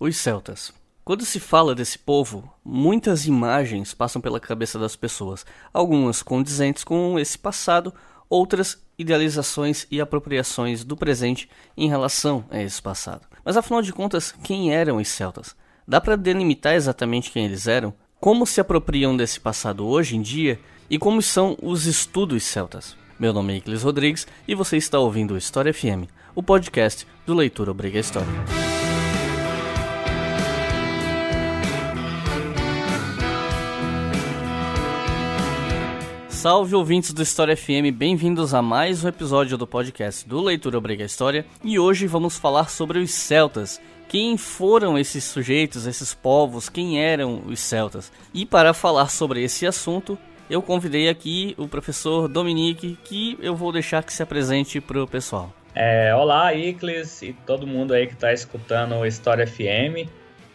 Os celtas. Quando se fala desse povo, muitas imagens passam pela cabeça das pessoas, algumas condizentes com esse passado, outras idealizações e apropriações do presente em relação a esse passado. Mas afinal de contas, quem eram os celtas? Dá para delimitar exatamente quem eles eram? Como se apropriam desse passado hoje em dia? E como são os estudos celtas? Meu nome é Iclis Rodrigues e você está ouvindo o História FM, o podcast do Leitura Obriga História. Salve ouvintes do História FM, bem-vindos a mais um episódio do podcast do Leitura Obriga História e hoje vamos falar sobre os celtas. Quem foram esses sujeitos, esses povos, quem eram os celtas? E para falar sobre esse assunto, eu convidei aqui o professor Dominique, que eu vou deixar que se apresente para o pessoal. É, olá, Iclis e todo mundo aí que está escutando o História FM.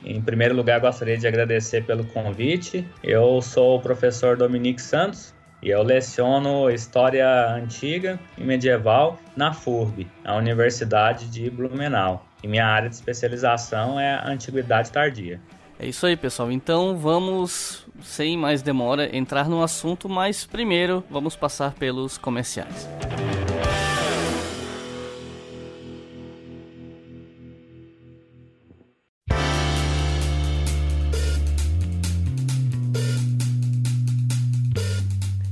Em primeiro lugar, gostaria de agradecer pelo convite. Eu sou o professor Dominique Santos, e eu leciono História Antiga e Medieval na FURB, a Universidade de Blumenau. E minha área de especialização é Antiguidade Tardia. É isso aí, pessoal. Então vamos, sem mais demora, entrar no assunto, mas primeiro vamos passar pelos comerciais.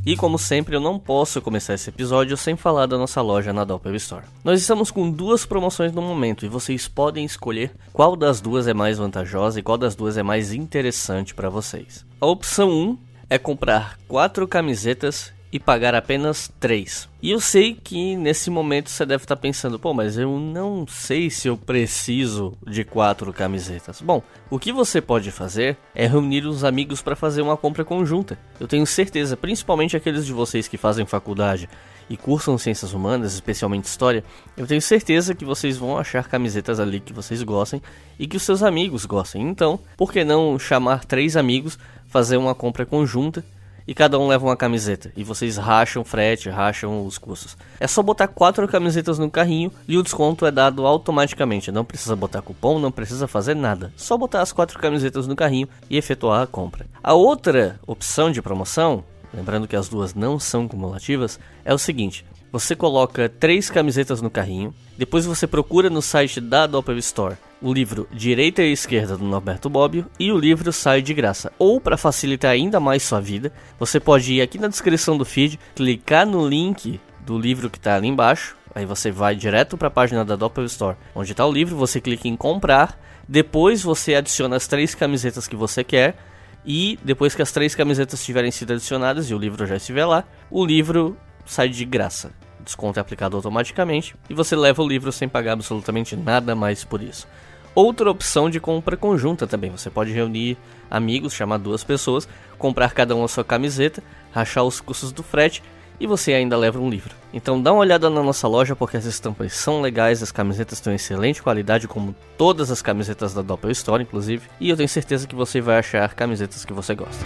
E como sempre, eu não posso começar esse episódio sem falar da nossa loja na Doppel Store. Nós estamos com duas promoções no momento e vocês podem escolher qual das duas é mais vantajosa e qual das duas é mais interessante para vocês. A opção 1 é comprar quatro camisetas e pagar apenas 3. E eu sei que nesse momento você deve estar pensando, pô, mas eu não sei se eu preciso de quatro camisetas. Bom, o que você pode fazer é reunir os amigos para fazer uma compra conjunta. Eu tenho certeza, principalmente aqueles de vocês que fazem faculdade e cursam ciências humanas, especialmente história, eu tenho certeza que vocês vão achar camisetas ali que vocês gostem e que os seus amigos gostem. Então, por que não chamar três amigos, fazer uma compra conjunta e cada um leva uma camiseta. E vocês racham frete, racham os custos. É só botar quatro camisetas no carrinho e o desconto é dado automaticamente. Não precisa botar cupom, não precisa fazer nada. Só botar as quatro camisetas no carrinho e efetuar a compra. A outra opção de promoção, lembrando que as duas não são cumulativas, é o seguinte: você coloca três camisetas no carrinho, depois você procura no site da Doppel Store o livro Direita e Esquerda do Norberto Bobbio e o livro sai de graça. Ou para facilitar ainda mais sua vida, você pode ir aqui na descrição do feed, clicar no link do livro que está ali embaixo, aí você vai direto para a página da Doppel Store, onde está o livro, você clica em comprar, depois você adiciona as três camisetas que você quer e depois que as três camisetas tiverem sido adicionadas e o livro já estiver lá, o livro sai de graça. Desconto é aplicado automaticamente e você leva o livro sem pagar absolutamente nada mais por isso. Outra opção de compra conjunta também. Você pode reunir amigos, chamar duas pessoas, comprar cada um a sua camiseta, rachar os custos do frete e você ainda leva um livro. Então dá uma olhada na nossa loja porque as estampas são legais, as camisetas têm excelente qualidade, como todas as camisetas da Doppel Store, inclusive, e eu tenho certeza que você vai achar camisetas que você gosta.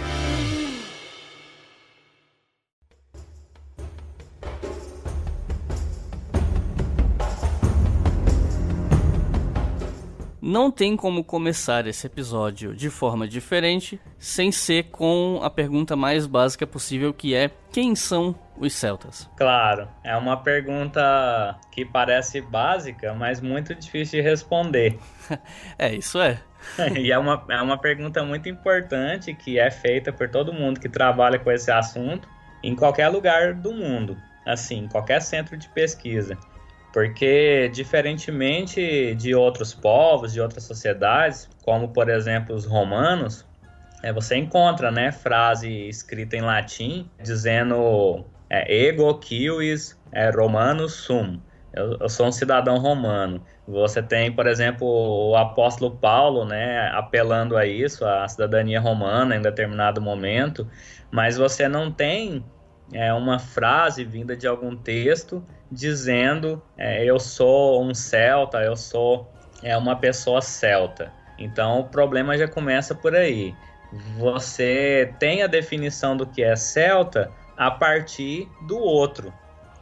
Não tem como começar esse episódio de forma diferente sem ser com a pergunta mais básica possível, que é quem são os celtas? Claro, é uma pergunta que parece básica, mas muito difícil de responder. é, isso é. e é uma, é uma pergunta muito importante que é feita por todo mundo que trabalha com esse assunto em qualquer lugar do mundo, assim, qualquer centro de pesquisa. Porque, diferentemente de outros povos, de outras sociedades, como por exemplo os romanos, é, você encontra né, frase escrita em latim dizendo é, ego quis é, romanus sum. Eu, eu, sou um cidadão romano. Você tem, por exemplo, o apóstolo Paulo, né, apelando a isso, a cidadania romana em determinado momento, mas você não tem é, uma frase vinda de algum texto dizendo é, eu sou um celta, eu sou é, uma pessoa celta. Então o problema já começa por aí. Você tem a definição do que é celta a partir do outro.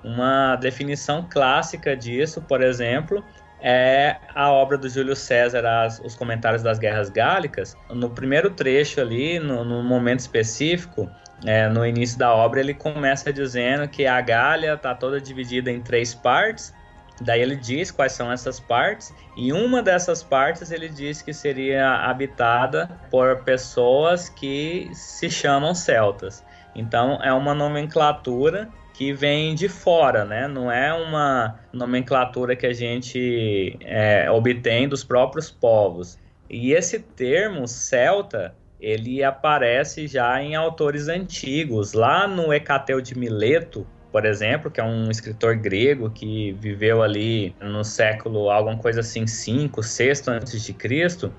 Uma definição clássica disso, por exemplo, é a obra do Júlio César, as, os comentários das guerras gálicas. No primeiro trecho ali, no, no momento específico, é, no início da obra, ele começa dizendo que a Gália está toda dividida em três partes. Daí ele diz quais são essas partes, e uma dessas partes ele diz que seria habitada por pessoas que se chamam celtas. Então é uma nomenclatura que vem de fora, né? Não é uma nomenclatura que a gente é, obtém dos próprios povos. E esse termo celta ele aparece já em autores antigos, lá no Hecateu de Mileto, por exemplo, que é um escritor grego que viveu ali no século alguma coisa assim 5, 6 antes de Cristo.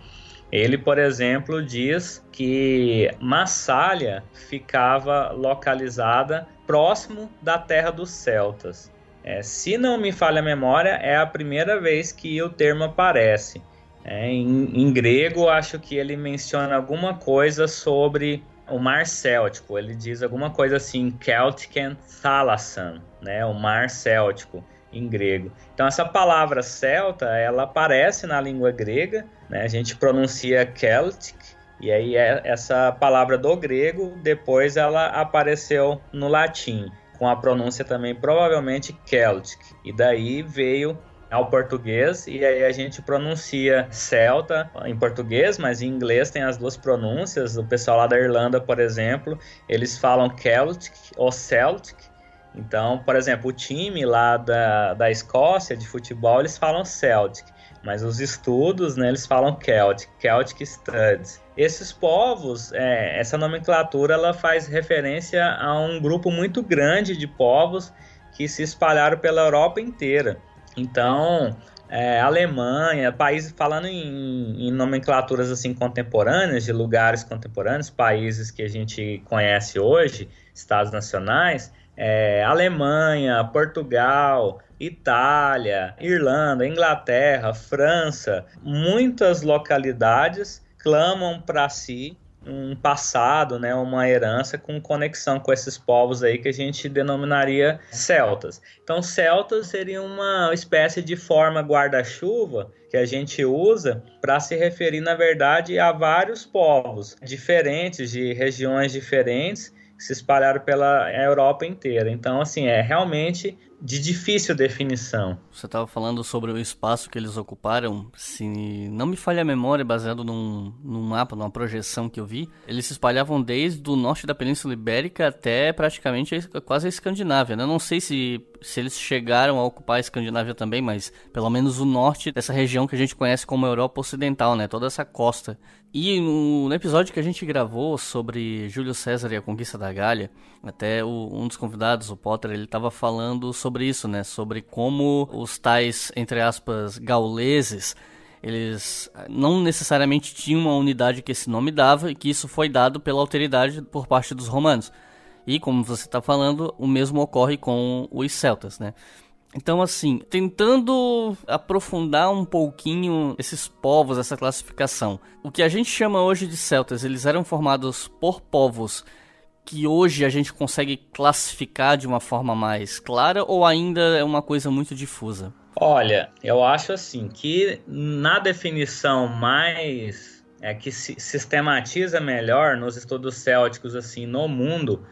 Ele, por exemplo, diz que Massália ficava localizada próximo da terra dos celtas. É, se não me falha a memória, é a primeira vez que o termo aparece. É, em, em, grego, acho que ele menciona alguma coisa sobre o mar céltico. Ele diz alguma coisa assim, Celtican Thalassan, né? O mar céltico em grego. Então essa palavra celta, ela aparece na língua grega, né? A gente pronuncia Celtic e aí é essa palavra do grego, depois ela apareceu no latim, com a pronúncia também provavelmente Celtic. E daí veio ao português e aí a gente pronuncia celta em português, mas em inglês tem as duas pronúncias. O pessoal lá da Irlanda, por exemplo, eles falam Celtic ou Celtic. Então, por exemplo, o time lá da, da Escócia de futebol, eles falam Celtic, mas os estudos, né, eles falam Celtic, Celtic Studies. Esses povos, é, essa nomenclatura, ela faz referência a um grupo muito grande de povos que se espalharam pela Europa inteira. Então, é, Alemanha, países falando em, em, nomenclaturas assim contemporâneas de lugares contemporâneos, países que a gente conhece hoje, estados nacionais, é, Alemanha, Portugal, Itália, Irlanda, Inglaterra, França, muitas localidades clamam para si um passado, né, uma herança com conexão com esses povos aí que a gente denominaria celtas. Então, celtas seria uma espécie de forma guarda-chuva que a gente usa para se referir, na verdade, a vários povos diferentes, de regiões diferentes, que se espalharam pela Europa inteira. Então, assim, é realmente de difícil definição. Você estava falando sobre o espaço que eles ocuparam. Se não me falha a memória, baseado num, num mapa, numa projeção que eu vi, eles se espalhavam desde o norte da Península Ibérica até praticamente quase a Escandinávia. Né? Eu não sei se, se eles chegaram a ocupar a Escandinávia também, mas pelo menos o norte dessa região que a gente conhece como Europa Ocidental, né? toda essa costa. E no, no episódio que a gente gravou sobre Júlio César e a conquista da Gália, até o, um dos convidados, o Potter, ele estava falando sobre isso, né? Sobre como os tais, entre aspas, gauleses, eles não necessariamente tinham uma unidade que esse nome dava e que isso foi dado pela autoridade por parte dos romanos. E como você está falando, o mesmo ocorre com os celtas, né? Então, assim, tentando aprofundar um pouquinho esses povos, essa classificação. O que a gente chama hoje de celtas, eles eram formados por povos que hoje a gente consegue classificar de uma forma mais clara ou ainda é uma coisa muito difusa? Olha, eu acho assim que na definição mais é que se sistematiza melhor nos estudos célticos assim no mundo,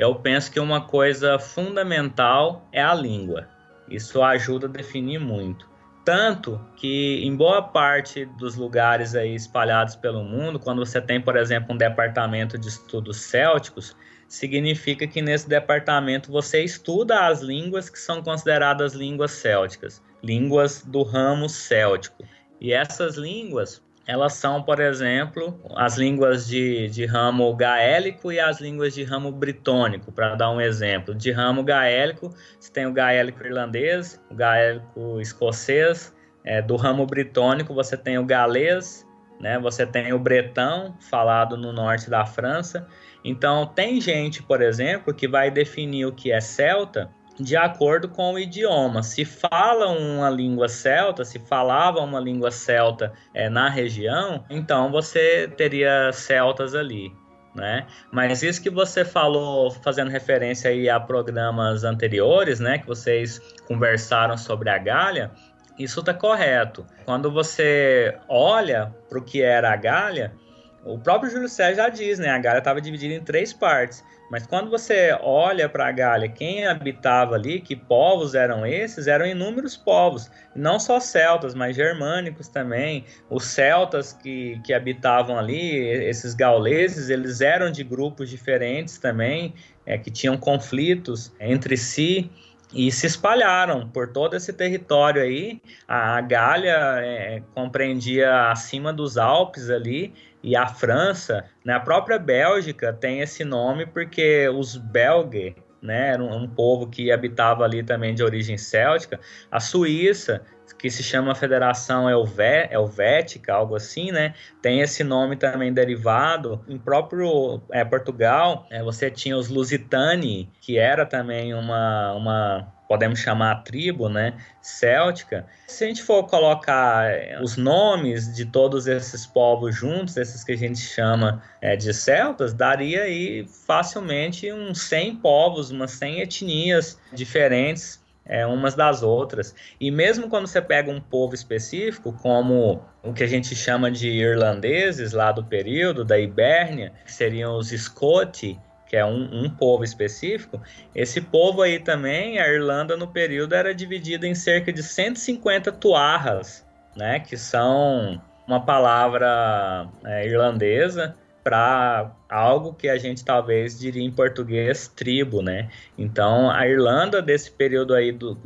eu penso que uma coisa fundamental é a língua. Isso ajuda a definir muito. Tanto que em boa parte dos lugares aí espalhados pelo mundo, quando você tem, por exemplo, um departamento de estudos célticos, significa que nesse departamento você estuda as línguas que são consideradas línguas célticas, línguas do ramo céltico. E essas línguas, elas são, por exemplo, as línguas de, de ramo gaélico e as línguas de ramo britônico, para dar um exemplo. De ramo gaélico, você tem o gaélico irlandês, o gaélico escocês, é, do ramo britônico você tem o galês, né, você tem o bretão, falado no norte da França. Então, tem gente, por exemplo, que vai definir o que é celta de acordo com o idioma. Se fala uma língua celta, se falava uma língua celta é, na região, então você teria celtas ali. né? Mas isso que você falou, fazendo referência aí a programas anteriores, né, que vocês conversaram sobre a Galha, isso está correto. Quando você olha para o que era a Galha, o próprio Júlio César já diz, né? A Galha estava dividida em três partes. Mas quando você olha para a Gália, quem habitava ali, que povos eram esses, eram inúmeros povos, não só celtas, mas germânicos também. Os celtas que, que habitavam ali, esses gauleses, eles eram de grupos diferentes também, é, que tinham conflitos entre si e se espalharam por todo esse território aí. A Gália é, compreendia acima dos Alpes ali e a França, né, a própria Bélgica tem esse nome porque os belgas, né, era um, um povo que habitava ali também de origem céltica. A Suíça, que se chama Federação Helvé, Helvética, algo assim, né? Tem esse nome também derivado. Em próprio é, Portugal, é, você tinha os Lusitani, que era também uma, uma podemos chamar a tribo, né, céltica. Se a gente for colocar eh, os nomes de todos esses povos juntos, esses que a gente chama é, de celtas, daria aí facilmente uns 100 povos, umas 100 etnias diferentes é, umas das outras. E mesmo quando você pega um povo específico, como o que a gente chama de irlandeses lá do período da Ibérnia, que seriam os Scoti, que é um, um, povo específico, esse povo aí também, a Irlanda no período era dividida em cerca de 150 tuarras, né, que são uma palavra é, irlandesa para algo que a gente talvez diria em português tribo, né? Então a Irlanda desse período aí do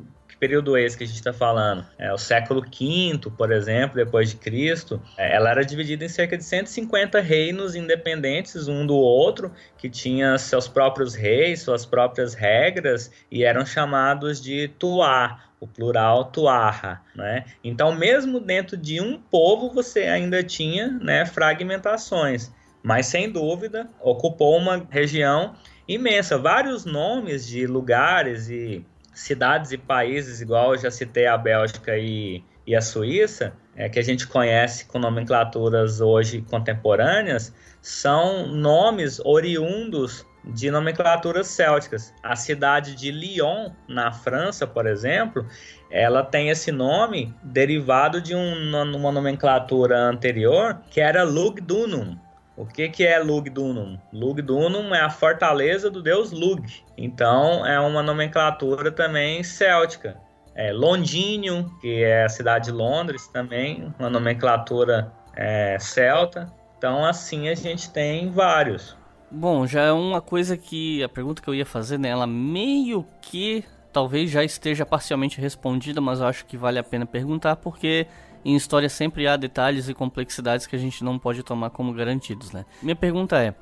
período esse que a gente está falando? É, o século V, por exemplo, depois de Cristo, é, ela era dividida em cerca de 150 reinos independentes um do outro, que tinham seus próprios reis, suas próprias regras, e eram chamados de Tuá, o plural Tuarra, né? Então, mesmo dentro de um povo, você ainda tinha né, fragmentações, mas sem dúvida ocupou uma região imensa, vários nomes de lugares e cidades e países, igual eu já citei a Bélgica e, e a Suíça, é, que a gente conhece com nomenclaturas hoje contemporâneas, são nomes oriundos de nomenclaturas célticas. A cidade de Lyon, na França, por exemplo, ela tem esse nome derivado de um, uma nomenclatura anterior que era Lugdunum, o que, que é Lugdunum? Lugdunum é a fortaleza do deus Lug. Então é uma nomenclatura também céltica. É Londinium, que é a cidade de Londres também, uma nomenclatura é, celta. Então assim a gente tem vários. Bom, já é uma coisa que a pergunta que eu ia fazer nela meio que talvez já esteja parcialmente respondida, mas eu acho que vale a pena perguntar porque em história sempre há detalhes e complexidades que a gente não pode tomar como garantidos, né? Minha pergunta é: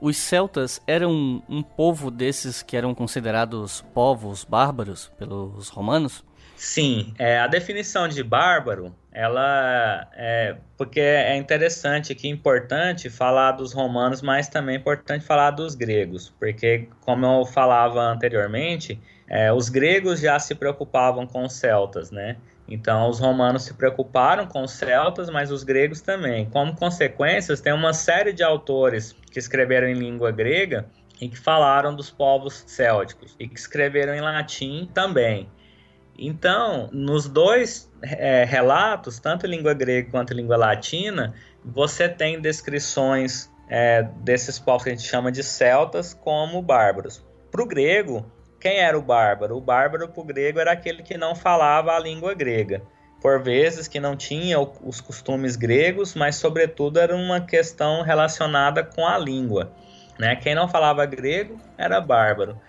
os celtas eram um, povo desses que eram considerados povos bárbaros pelos romanos? Sim, é, a definição de bárbaro, ela é porque é interessante aqui, importante falar dos romanos, mas também é importante falar dos gregos, porque como eu falava anteriormente, é, os gregos já se preocupavam com os celtas, né? Então, os romanos se preocuparam com os celtas, mas os gregos também. Como consequências, tem uma série de autores que escreveram em língua grega e que falaram dos povos célticos e que escreveram em latim também. Então, nos dois é, relatos, tanto língua grega quanto língua latina, você tem descrições é, desses povos que a gente chama de celtas como bárbaros. Para o grego, quem era o bárbaro? O bárbaro para o grego era aquele que não falava a língua grega. Por vezes que não tinha os costumes gregos, mas sobretudo era uma questão relacionada com a língua. Né? Quem não falava grego era bárbaro.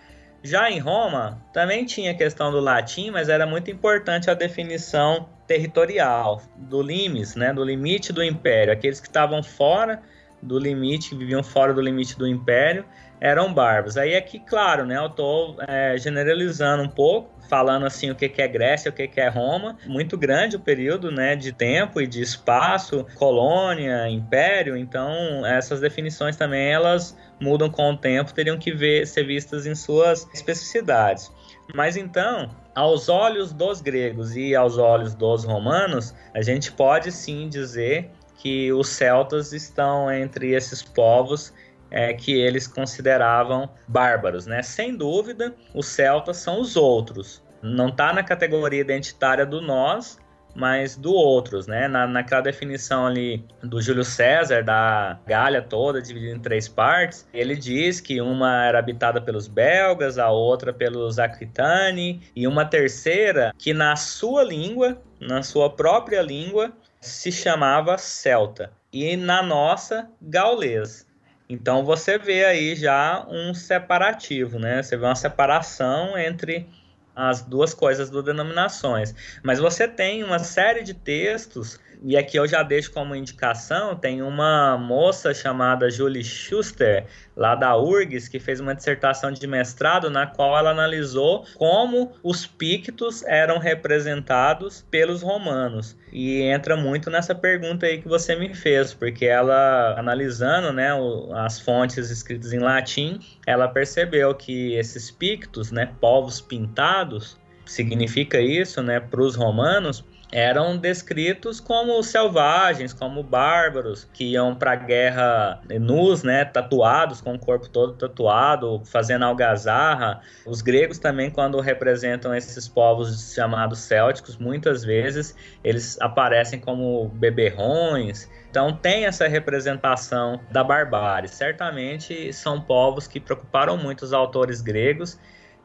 Já em Roma, também tinha questão do latim, mas era muito importante a definição territorial, do limes, né, do limite do império. Aqueles que estavam fora do limite, que viviam fora do limite do império, eram bárbaros. Aí aqui, claro, né, eu estou é, generalizando um pouco, falando assim o que, que é Grécia, o que, que é Roma. Muito grande o período né, de tempo e de espaço, colônia, império, então essas definições também elas mudam com o tempo, teriam que ver, ser vistas em suas especificidades. Mas então, aos olhos dos gregos e aos olhos dos romanos, a gente pode sim dizer que os celtas estão entre esses povos é, que eles consideravam bárbaros, né? Sem dúvida, os celtas são os outros. Não está na categoria identitária do nós, mas do outros, né? Na, naquela definição ali do Júlio César, da Gália toda, dividida em três partes, ele diz que uma era habitada pelos belgas, a outra pelos aquitani, e uma terceira que na sua língua, na sua própria língua, se chamava celta, e na nossa, gaulês. Então você vê aí já um separativo, né? Você vê uma separação entre as duas coisas do denominações. Mas você tem uma série de textos, e aqui eu já deixo como indicação, tem uma moça chamada Julie Schuster, lá da URGS, que fez uma dissertação de mestrado na qual ela analisou como os pictos eram representados pelos romanos. E entra muito nessa pergunta aí que você me fez, porque ela, analisando né, as fontes escritas em latim, ela percebeu que esses pictos, né, povos pintados, significa isso né, para os romanos, eram descritos como selvagens, como bárbaros, que iam para a guerra nus, né, tatuados, com o corpo todo tatuado, fazendo algazarra. Os gregos também, quando representam esses povos chamados célticos, muitas vezes eles aparecem como beberrões. Então tem essa representação da barbárie. Certamente são povos que preocuparam muito os autores gregos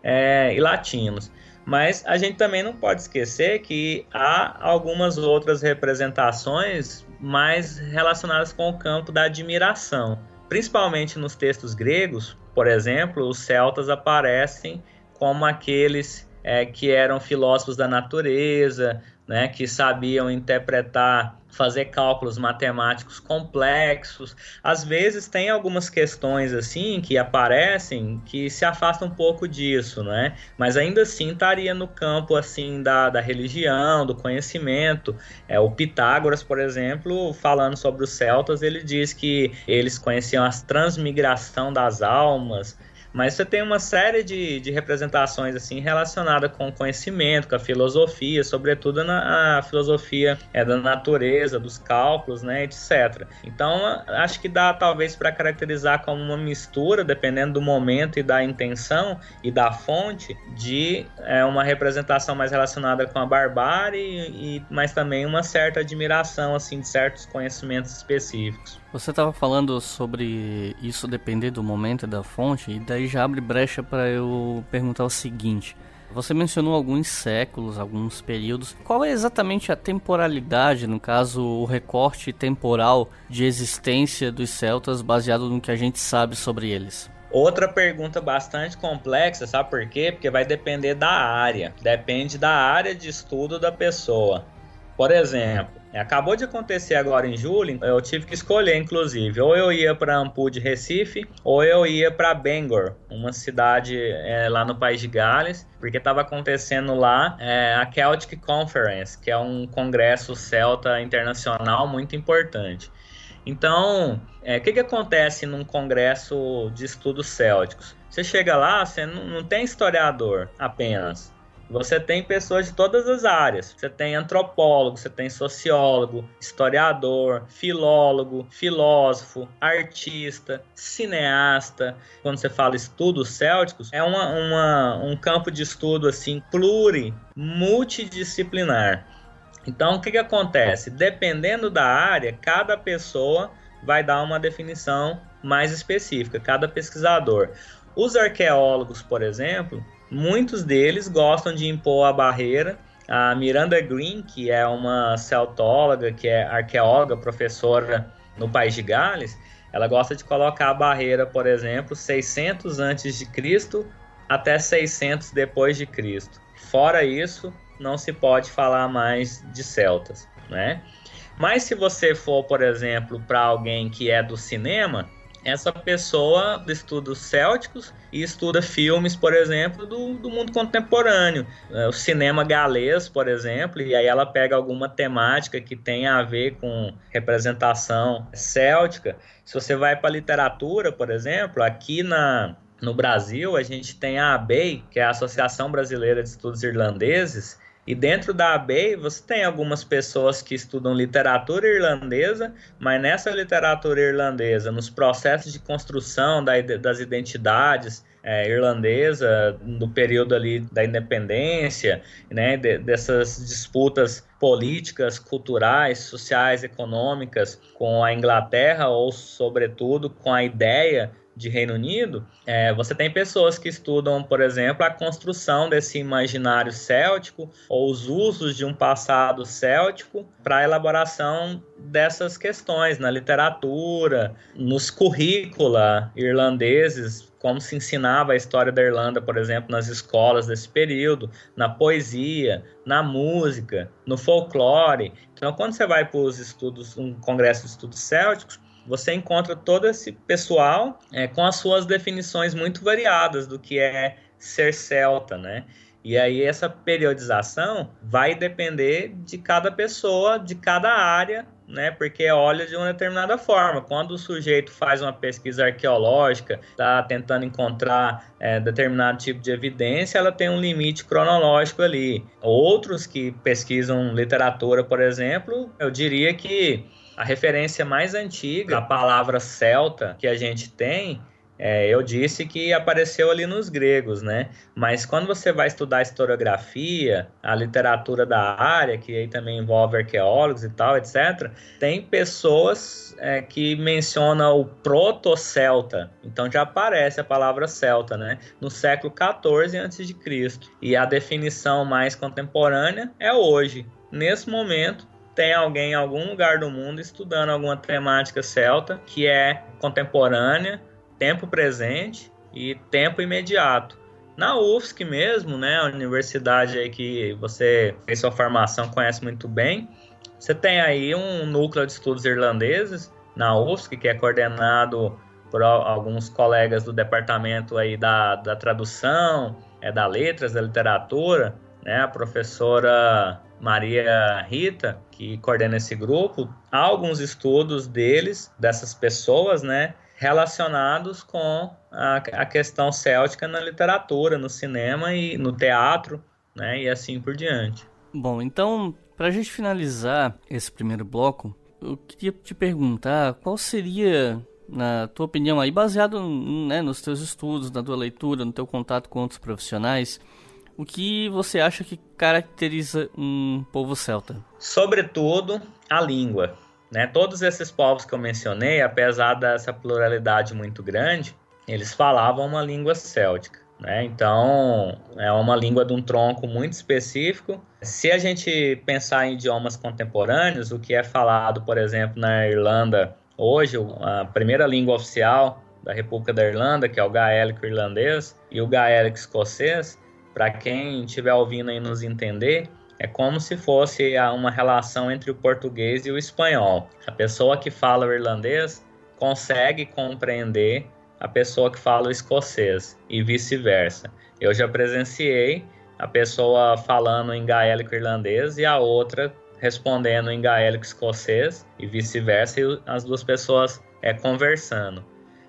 é, e latinos. Mas a gente também não pode esquecer que há algumas outras representações mais relacionadas com o campo da admiração. Principalmente nos textos gregos, por exemplo, os celtas aparecem como aqueles é, que eram filósofos da natureza, né, que sabiam interpretar, fazer cálculos matemáticos complexos. Às vezes tem algumas questões assim que aparecem que se afastam um pouco disso, né? Mas ainda assim estaria no campo assim da, da religião, do conhecimento. É o Pitágoras, por exemplo, falando sobre os celtas, ele diz que eles conheciam a transmigração das almas, mas você tem uma série de, de representações assim relacionada com o conhecimento, com a filosofia, sobretudo na a filosofia é, da natureza, dos cálculos, né, etc. Então, acho que dá talvez para caracterizar como uma mistura, dependendo do momento e da intenção e da fonte, de é, uma representação mais relacionada com a barbárie, e, mas também uma certa admiração assim de certos conhecimentos específicos. Você estava falando sobre isso depender do momento e da fonte, e daí já abre brecha para eu perguntar o seguinte. Você mencionou alguns séculos, alguns períodos. Qual é exatamente a temporalidade, no caso, o recorte temporal de existência dos celtas baseado no que a gente sabe sobre eles? Outra pergunta bastante complexa, sabe por quê? Porque vai depender da área, depende da área de estudo da pessoa. Por exemplo, acabou de acontecer agora em julho, eu tive que escolher, inclusive, ou eu ia para Ampu de Recife, ou eu ia para Bangor, uma cidade é, lá no País de Gales, porque estava acontecendo lá é, a Celtic Conference, que é um congresso celta internacional muito importante. Então, o é, que, que acontece num congresso de estudos célticos? Você chega lá, você não, não tem historiador apenas. Você tem pessoas de todas as áreas. Você tem antropólogo, você tem sociólogo, historiador, filólogo, filósofo, artista, cineasta. Quando você fala estudos célticos, é uma, uma, um campo de estudo assim pluri, multidisciplinar. Então, o que, que acontece? Dependendo da área, cada pessoa vai dar uma definição mais específica, cada pesquisador. Os arqueólogos, por exemplo, Muitos deles gostam de impor a barreira. A Miranda Green, que é uma celtóloga, que é arqueóloga, professora no País de Gales, ela gosta de colocar a barreira, por exemplo, 600 antes de Cristo até 600 depois de Cristo. Fora isso, não se pode falar mais de celtas, né? Mas se você for, por exemplo, para alguém que é do cinema, essa pessoa estuda os célticos e estuda filmes, por exemplo, do, do mundo contemporâneo. É, o cinema galês, por exemplo, e aí ela pega alguma temática que tem a ver com representação céltica. Se você vai para a literatura, por exemplo, aqui na, no Brasil a gente tem a ABEI, que é a Associação Brasileira de Estudos Irlandeses, E dentro da ABEI, você tem algumas pessoas que estudam literatura irlandesa, mas nessa literatura irlandesa, nos processos de construção da, das identidades é, irlandesa, no período ali da independência, né, de, dessas disputas políticas, culturais, sociais, econômicas com a Inglaterra, ou, sobretudo, com a ideia de Reino Unido, é, você tem pessoas que estudam, por exemplo, a construção desse imaginário céltico ou os usos de um passado céltico para a elaboração dessas questões na literatura, nos currícula irlandeses, como se ensinava a história da Irlanda, por exemplo, nas escolas desse período, na poesia, na música, no folclore. Então, quando você vai para os estudos, um congresso de estudos célticos, você encontra todo esse pessoal é, com as suas definições muito variadas do que é ser celta, né? E aí essa periodização vai depender de cada pessoa, de cada área, né? Porque olha de uma determinada forma. Quando o sujeito faz uma pesquisa arqueológica, está tentando encontrar é, determinado tipo de evidência, ela tem um limite cronológico ali. Outros que pesquisam literatura, por exemplo, eu diria que a referência mais antiga, a palavra celta que a gente tem, é, eu disse que apareceu ali nos gregos, né? Mas quando você vai estudar a historiografia, a literatura da área, que aí também envolve arqueólogos e tal, etc., tem pessoas é, que mencionam o proto-celta. Então já aparece a palavra celta, né? No século XIV a.C. E a definição mais contemporânea é hoje. Nesse momento, tem alguém em algum lugar do mundo estudando alguma temática celta que é contemporânea, tempo presente e tempo imediato. Na UFSC mesmo, né, a universidade aí que você fez sua formação, conhece muito bem, você tem aí um núcleo de estudos irlandeses na UFSC, que é coordenado por alguns colegas do departamento aí da, da tradução, é, da letras, da literatura, né, a professora Maria Rita, que coordena esse grupo, há alguns estudos deles, dessas pessoas, né, relacionados com a, a questão céltica na literatura, no cinema e no teatro, né, e assim por diante. Bom, então, para a gente finalizar esse primeiro bloco, eu queria te perguntar qual seria, na tua opinião aí, baseado né, nos teus estudos, na tua leitura, no teu contato com outros profissionais, o que você acha que caracteriza um povo celta? Sobretudo a língua. Né? Todos esses povos que eu mencionei, apesar dessa pluralidade muito grande, eles falavam uma língua céltica. Né? Então, é uma língua de um tronco muito específico. Se a gente pensar em idiomas contemporâneos, o que é falado, por exemplo, na Irlanda hoje, a primeira língua oficial da República da Irlanda, que é o gaélico irlandês, e o gaélico escocês, para quem estiver ouvindo aí nos entender, é como se fosse uma relação entre o português e o espanhol. A pessoa que fala o irlandês consegue compreender a pessoa que fala o escocês e vice-versa. Eu já presenciei a pessoa falando em gaélico irlandês e a outra respondendo em gaélico escocês e vice-versa, e as duas pessoas é, conversando.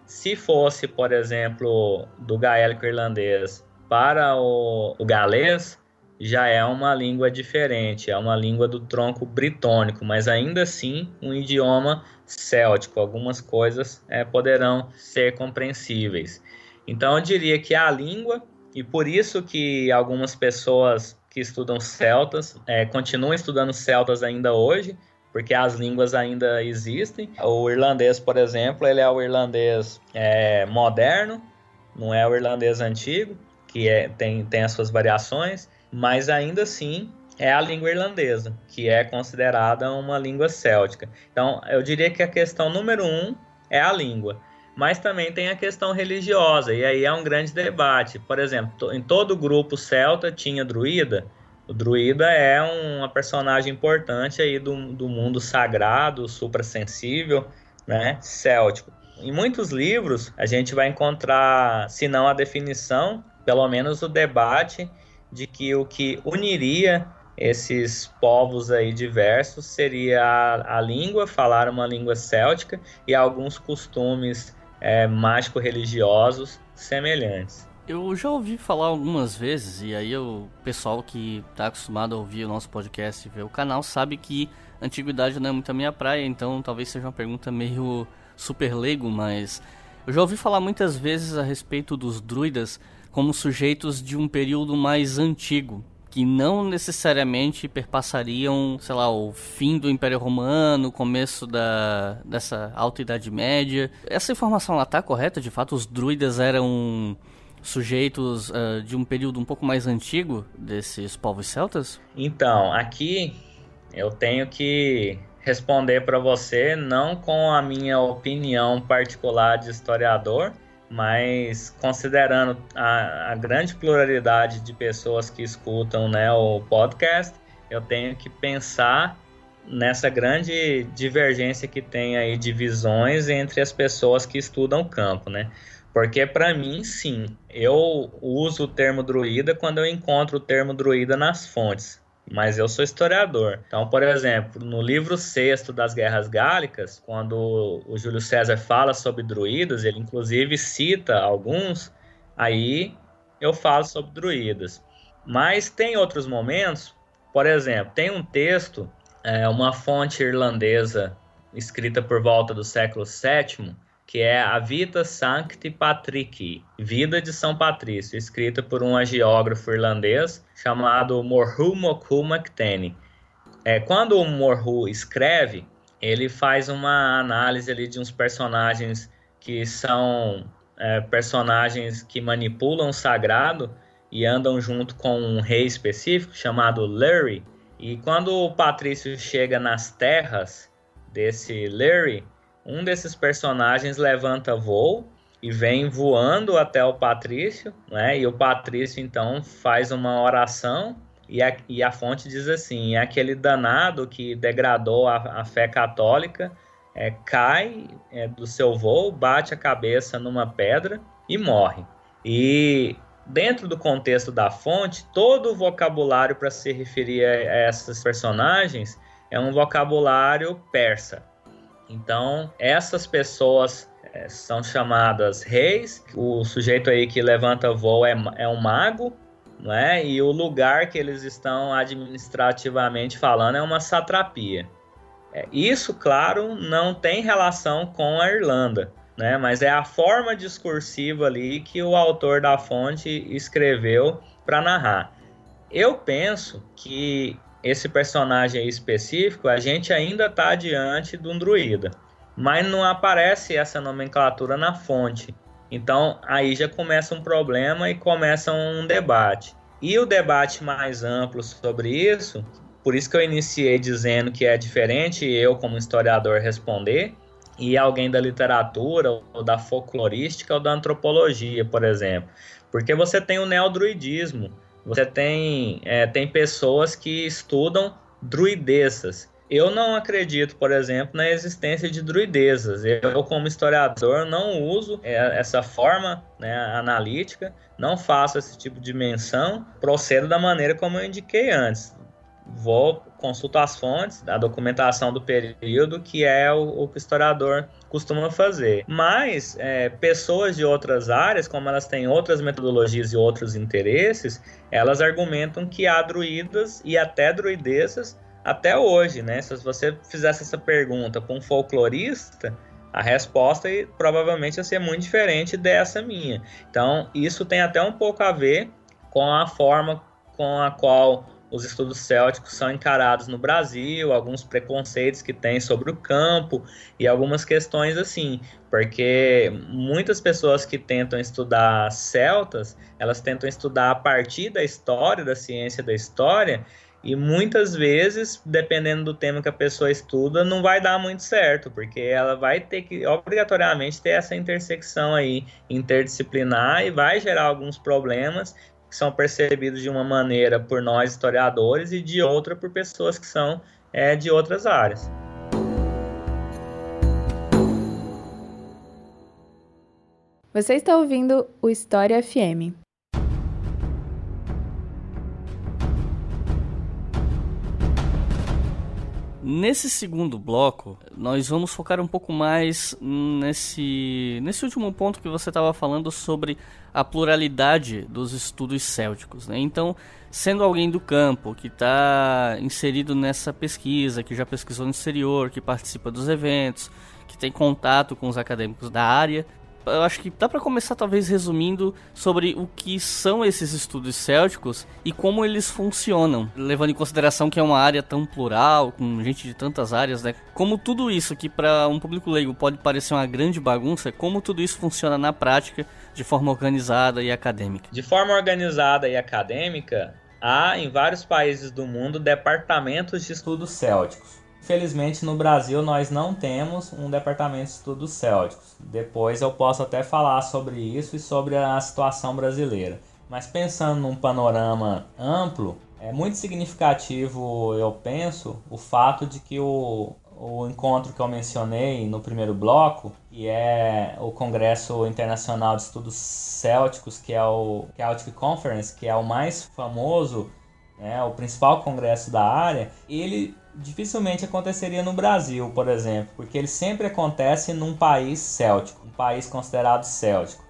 Se fosse, por exemplo, do gaélico irlandês para o, o galês já é uma língua diferente, é uma língua do tronco britônico, mas ainda assim um idioma céltico. Algumas coisas é, poderão ser compreensíveis. Então eu diria que a língua, e por isso que algumas pessoas que estudam celtas é, continuam estudando celtas ainda hoje, porque as línguas ainda existem. O irlandês, por exemplo, ele é o irlandês é, moderno, não é o irlandês antigo que é, tem, tem as suas variações, mas ainda assim é a língua irlandesa, que é considerada uma língua céltica. Então, eu diria que a questão número um é a língua, mas também tem a questão religiosa, e aí é um grande debate. Por exemplo, em todo grupo celta tinha druida. O druida é uma personagem importante aí do, do mundo sagrado, suprassensível, né, céltico. Em muitos livros a gente vai encontrar, se não a definição, pelo menos o debate de que o que uniria esses povos aí diversos seria a, a língua, falar uma língua céltica e alguns costumes é, mágico-religiosos semelhantes. Eu já ouvi falar algumas vezes, e aí o pessoal que está acostumado a ouvir o nosso podcast e ver o canal sabe que antiguidade não é muito a minha praia, então talvez seja uma pergunta meio super leigo, mas eu já ouvi falar muitas vezes a respeito dos druidas como sujeitos de um período mais antigo, que não necessariamente perpassariam, sei lá, o fim do Império Romano, o começo da, dessa Alta Idade Média. Essa informação lá tá correta? De fato, os druidas eram sujeitos uh, de um período um pouco mais antigo desses povos celtas? Então, aqui eu tenho que responder para você não com a minha opinião particular de historiador, mas considerando a, a, grande pluralidade de pessoas que escutam né, o podcast, eu tenho que pensar nessa grande divergência que tem aí de visões entre as pessoas que estudam o campo, né? Porque para mim, sim, eu uso o termo druida quando eu encontro o termo druida nas fontes mas eu sou historiador. Então, por exemplo, no livro sexto das Guerras Gálicas, quando o Júlio César fala sobre druidas, ele inclusive cita alguns, aí eu falo sobre druidas. Mas tem outros momentos, por exemplo, tem um texto, é, uma fonte irlandesa escrita por volta do século VII, que é a Vita Sancti Patrici, Vida de São Patrício, escrita por um agiógrafo irlandês chamado Morhu Mokhu McTenny. É, quando o Morhu escreve, ele faz uma análise ali de uns personagens que são é, personagens que manipulam o sagrado e andam junto com um rei específico chamado Larry. E quando o Patrício chega nas terras desse Larry, um desses personagens levanta voo e vem voando até o Patrício, né? E o Patrício então faz uma oração e a, e a fonte diz assim: é aquele danado que degradou a, a fé católica é, cai é, do seu voo, bate a cabeça numa pedra e morre. E dentro do contexto da fonte, todo o vocabulário para se referir a, a esses personagens é um vocabulário persa. Então, essas pessoas é, são chamadas reis. O sujeito aí que levanta voo é, é um mago, né? E o lugar que eles estão administrativamente falando é uma satrapia. É, isso, claro, não tem relação com a Irlanda, né? Mas é a forma discursiva ali que o autor da fonte escreveu para narrar. Eu penso que esse personagem específico, a gente ainda está diante de um druida. Mas não aparece essa nomenclatura na fonte. Então aí já começa um problema e começa um debate. E o debate mais amplo sobre isso, por isso que eu iniciei dizendo que é diferente eu, como historiador, responder, e alguém da literatura, ou da folclorística, ou da antropologia, por exemplo. Porque você tem o neodruidismo, você tem, é, tem pessoas que estudam druidezas. Eu não acredito, por exemplo, na existência de druidezas. Eu, como historiador, não uso é, essa forma né, analítica, não faço esse tipo de menção, procedo da maneira como eu indiquei antes vou consulto as fontes, a documentação do período, que é o, o que o historiador costuma fazer. Mas é, pessoas de outras áreas, como elas têm outras metodologias e outros interesses, elas argumentam que há druidas e até druidezas até hoje, né? Se você fizesse essa pergunta para um folclorista, a resposta provavelmente ia ser muito diferente dessa minha. Então, isso tem até um pouco a ver com a forma com a qual os estudos célticos são encarados no Brasil, alguns preconceitos que tem sobre o campo e algumas questões assim, porque muitas pessoas que tentam estudar celtas, elas tentam estudar a partir da história, da ciência da história, e muitas vezes, dependendo do tema que a pessoa estuda, não vai dar muito certo, porque ela vai ter que obrigatoriamente ter essa intersecção aí interdisciplinar e vai gerar alguns problemas que são percebidos de uma maneira por nós historiadores e de outra por pessoas que são é, de outras áreas. Você está ouvindo o História FM. Nesse segundo bloco, nós vamos focar um pouco mais nesse, nesse último ponto que você estava falando sobre a pluralidade dos estudos célticos. Né? Então, sendo alguém do campo que está inserido nessa pesquisa, que já pesquisou no exterior, que participa dos eventos, que tem contato com os acadêmicos da área, eu acho que dá para começar talvez resumindo sobre o que são esses estudos célticos e como eles funcionam, levando em consideração que é uma área tão plural, com gente de tantas áreas, né? Como tudo isso que para um público leigo pode parecer uma grande bagunça, como tudo isso funciona na prática de forma organizada e acadêmica. De forma organizada e acadêmica, há em vários países do mundo departamentos de estudos célticos Infelizmente no Brasil nós não temos um departamento de estudos célticos. Depois eu posso até falar sobre isso e sobre a situação brasileira. Mas pensando num panorama amplo, é muito significativo, eu penso, o fato de que o, o encontro que eu mencionei no primeiro bloco, que é o Congresso Internacional de Estudos Célticos, que é o Celtic Conference, que é o mais famoso, né, o principal congresso da área, ele dificilmente aconteceria no Brasil, por exemplo, porque ele sempre acontece num país céltico, um país considerado céltico.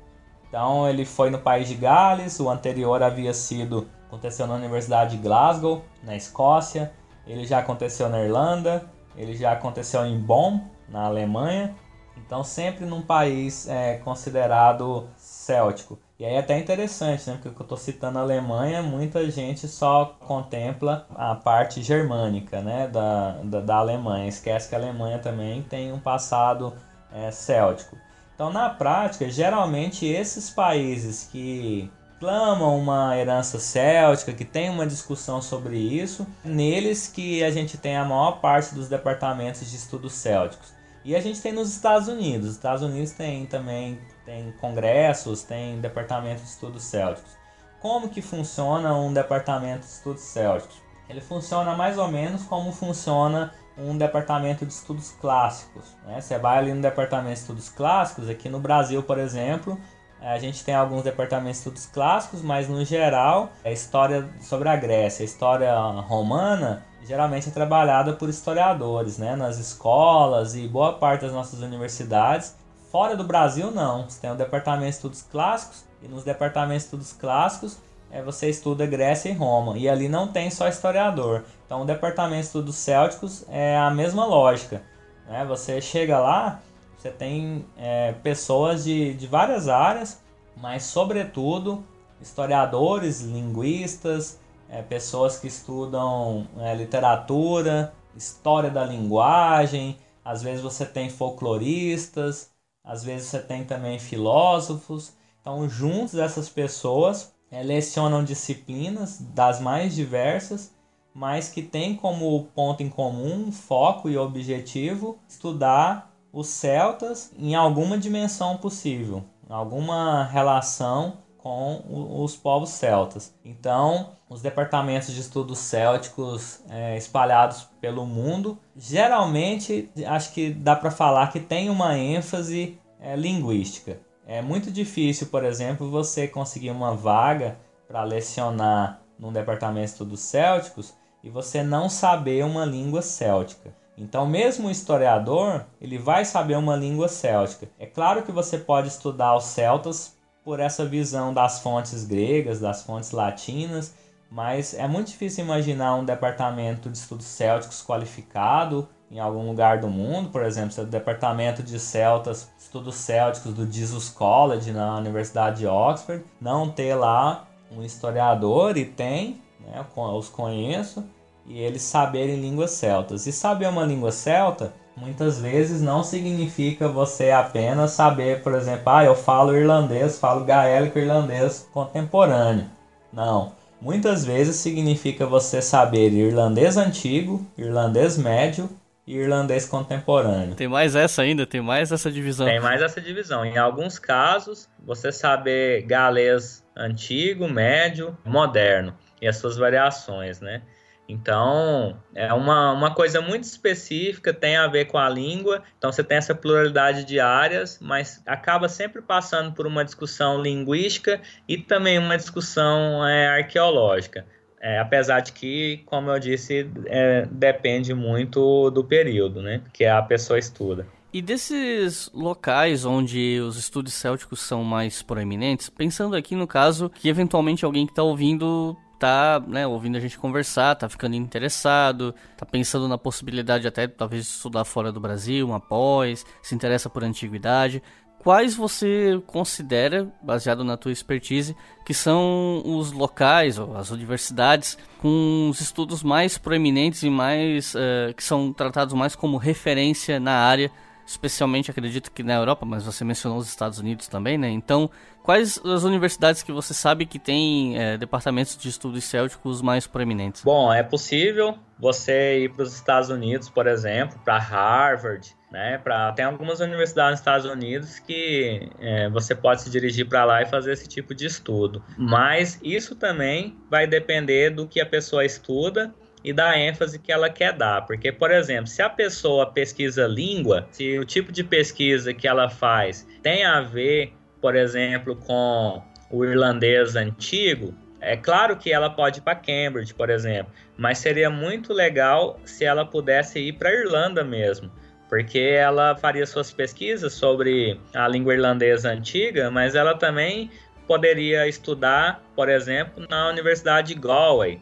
Então ele foi no país de Gales, o anterior havia sido aconteceu na Universidade de Glasgow, na Escócia, ele já aconteceu na Irlanda, ele já aconteceu em Bonn, na Alemanha. Então sempre num país é, considerado céltico. E aí é até interessante, né? Porque eu estou citando a Alemanha, muita gente só contempla a parte germânica, né? Da, da, da Alemanha. Esquece que a Alemanha também tem um passado é, céltico. Então, na prática, geralmente esses países que clamam uma herança céltica, que tem uma discussão sobre isso, neles que a gente tem a maior parte dos departamentos de estudos célticos. E a gente tem nos Estados Unidos. Os Estados Unidos tem também tem congressos, tem departamento de estudos célticos. Como que funciona um departamento de estudos célticos? Ele funciona mais ou menos como funciona um departamento de estudos clássicos. Né? Você vai ali no departamento de estudos clássicos, aqui no Brasil, por exemplo, a gente tem alguns departamentos de estudos clássicos, mas no geral, a história sobre a Grécia, a história romana, geralmente é trabalhada por historiadores, né? nas escolas e boa parte das nossas universidades Fora do Brasil, não. Você tem o departamento de estudos clássicos, e nos departamentos de estudos clássicos é, você estuda Grécia e Roma. E ali não tem só historiador. Então, o departamento de estudos célticos é a mesma lógica. Né? Você chega lá, você tem é, pessoas de, de várias áreas, mas, sobretudo, historiadores, linguistas, é, pessoas que estudam é, literatura, história da linguagem. Às vezes você tem folcloristas, às vezes você tem também filósofos. Então, juntos essas pessoas é, lecionam disciplinas das mais diversas, mas que têm como ponto em comum, foco e objetivo estudar os celtas em alguma dimensão possível, alguma relação com os povos celtas. Então, os departamentos de estudos célticos é, espalhados pelo mundo, geralmente acho que dá para falar que tem uma ênfase é, linguística. É muito difícil, por exemplo, você conseguir uma vaga para lecionar num departamento de estudos célticos e você não saber uma língua céltica. Então, mesmo o historiador, ele vai saber uma língua céltica. É claro que você pode estudar os celtas por essa visão das fontes gregas, das fontes latinas, mas é muito difícil imaginar um departamento de estudos célticos qualificado em algum lugar do mundo, por exemplo, se é o departamento de celtas, estudos célticos do Jesus College na Universidade de Oxford, não ter lá um historiador e tem, né, eu os conheço, e eles saberem línguas celtas. E saber uma língua celta muitas vezes não significa você apenas saber, por exemplo, ah, eu falo irlandês, falo gaélico irlandês contemporâneo. Não. Muitas vezes significa você saber irlandês antigo, irlandês médio e irlandês contemporâneo. Tem mais essa ainda? Tem mais essa divisão? Tem mais essa divisão. Em alguns casos, você saber galês antigo, médio, moderno e as suas variações, né? Então, é uma, uma coisa muito específica, tem a ver com a língua. Então, você tem essa pluralidade de áreas, mas acaba sempre passando por uma discussão linguística e também uma discussão é, arqueológica. É, apesar de que, como eu disse, é, depende muito do período, né? Que a pessoa estuda. E desses locais onde os estudos célticos são mais proeminentes, pensando aqui no caso que eventualmente alguém que está ouvindo tá, né, ouvindo a gente conversar, tá ficando interessado, tá pensando na possibilidade até talvez estudar fora do Brasil, uma pós, se interessa por antiguidade. Quais você considera, baseado na tua expertise, que são os locais ou as universidades com os estudos mais proeminentes e mais uh, que são tratados mais como referência na área, especialmente acredito que na Europa, mas você mencionou os Estados Unidos também, né? Então, quais as universidades que você sabe que têm uh, departamentos de estudos célticos mais proeminentes? Bom, é possível você ir para os Estados Unidos, por exemplo, para Harvard, né? Pra, tem algumas universidades nos Estados Unidos que é, você pode se dirigir para lá e fazer esse tipo de estudo. Mas isso também vai depender do que a pessoa estuda e da ênfase que ela quer dar. Porque, por exemplo, se a pessoa pesquisa língua, se o tipo de pesquisa que ela faz tem a ver, por exemplo, com o irlandês antigo, é claro que ela pode ir para Cambridge, por exemplo, mas seria muito legal se ela pudesse ir para Irlanda mesmo porque ela faria suas pesquisas sobre a língua irlandesa antiga, mas ela também poderia estudar, por exemplo, na Universidade de Galway.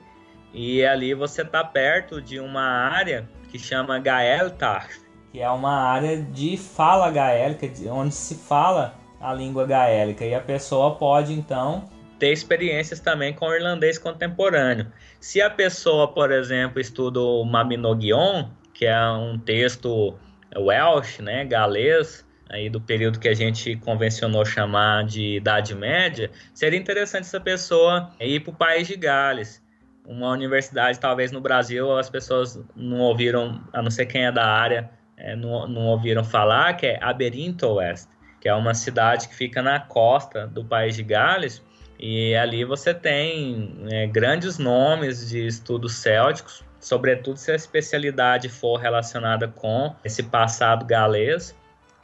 E ali você está perto de uma área que chama Gaeltacht, que é uma área de fala gaélica, onde se fala a língua gaélica. E a pessoa pode, então, ter experiências também com o irlandês contemporâneo. Se a pessoa, por exemplo, estuda o Mabinogion, que é um texto Welsh, né, galês, aí do período que a gente convencionou chamar de Idade Média, seria interessante essa pessoa ir para o país de Gales. Uma universidade, talvez no Brasil, as pessoas não ouviram, a não ser quem é da área, é, não, não ouviram falar, que é Aberystwyth, que é uma cidade que fica na costa do país de Gales, e ali você tem é, grandes nomes de estudos célticos, sobretudo se a especialidade for relacionada com esse passado galês,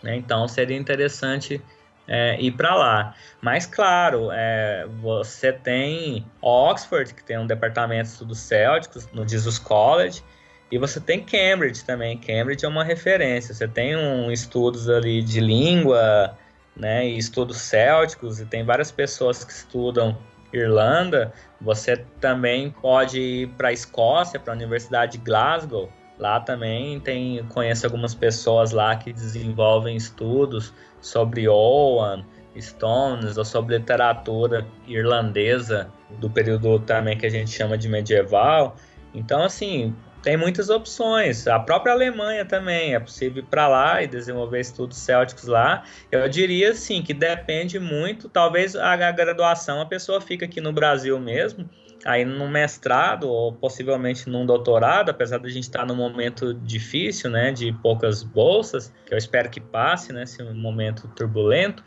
né? então seria interessante é, ir para lá. Mas, claro, é, você tem Oxford, que tem um departamento de estudos célticos, no Jesus College, e você tem Cambridge também. Cambridge é uma referência. Você tem um estudos ali de língua, né, e estudos célticos, e tem várias pessoas que estudam Irlanda, você também pode ir para a Escócia, para a Universidade de Glasgow. Lá também tem, conheço algumas pessoas lá que desenvolvem estudos sobre Owen, Stones ou sobre literatura irlandesa do período também que a gente chama de medieval. Então, assim, tem muitas opções. A própria Alemanha também é possível ir para lá e desenvolver estudos célticos lá. Eu diria assim que depende muito. Talvez a graduação a pessoa fica aqui no Brasil mesmo, aí no mestrado ou possivelmente num doutorado, apesar de a gente estar num momento difícil, né, de poucas bolsas, que eu espero que passe, né, esse momento turbulento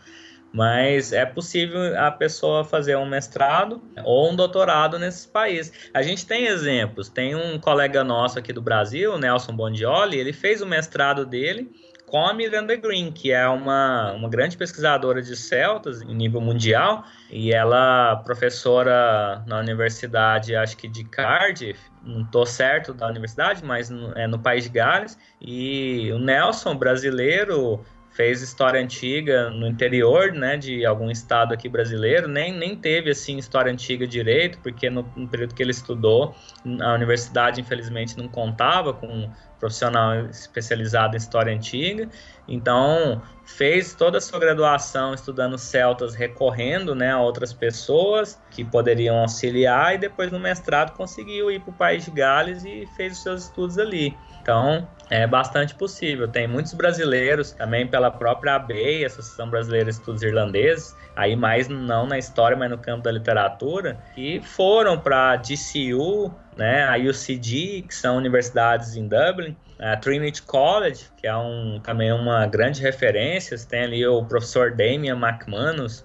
mas é possível a pessoa fazer um mestrado ou um doutorado nesses países. A gente tem exemplos. Tem um colega nosso aqui do Brasil, Nelson Bondioli, ele fez o mestrado dele com a Miranda Green, que é uma, uma grande pesquisadora de celtas em nível mundial, e ela professora na universidade, acho que de Cardiff, não estou certo da universidade, mas no, é no País de Gales, e o Nelson, brasileiro, fez história antiga no interior, né, de algum estado aqui brasileiro, nem, nem teve, assim, história antiga direito, porque no, no período que ele estudou, a universidade, infelizmente, não contava com um profissional especializado em história antiga, então fez toda a sua graduação estudando celtas, recorrendo, né, a outras pessoas que poderiam auxiliar, e depois no mestrado conseguiu ir para o País de Gales e fez os seus estudos ali. Então, é bastante possível. Tem muitos brasileiros, também pela própria ABEI, Associação Brasileira de Estudos Irlandeses, aí mais não na história, mas no campo da literatura, que foram para a DCU, né, a UCD, que são universidades em Dublin, a Trinity College, que é um, também uma grande referência, tem ali o professor Damian McManus,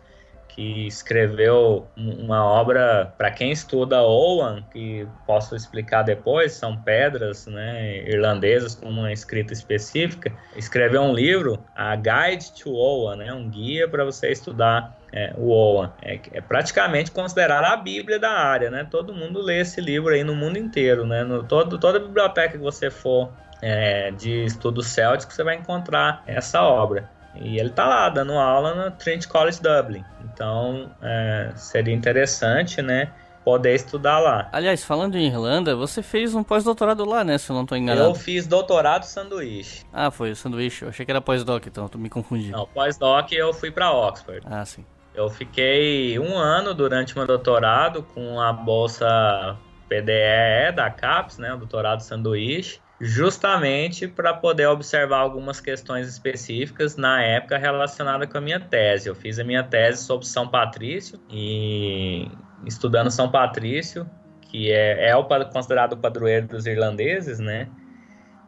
que escreveu uma obra para quem estuda Owen, que posso explicar depois, são pedras né, irlandesas com uma escrita específica. Escreveu um livro, a Guide to Owen, né, um guia para você estudar é, o Owen. É, é, praticamente considerado a Bíblia da área, né? Todo mundo lê esse livro aí no mundo inteiro, né? No, todo, toda biblioteca que você for é, de estudo céltico, você vai encontrar essa obra. E ele está lá dando aula no Trinity College Dublin. Então é, seria interessante, né? Poder estudar lá. Aliás, falando em Irlanda, você fez um pós-doutorado lá, né? Se eu não estou enganado. Eu fiz doutorado sanduíche. Ah, foi o sanduíche. Eu achei que era pós-doc, então tu me confundi. Não, pós-doc eu fui para Oxford. Ah, sim. Eu fiquei um ano durante meu doutorado com a bolsa PDE da CAPES, né? O doutorado sanduíche justamente para poder observar algumas questões específicas na época relacionada com a minha tese. Eu fiz a minha tese sobre São Patrício e estudando São Patrício, que é, é o considerado o padroeiro dos irlandeses, né?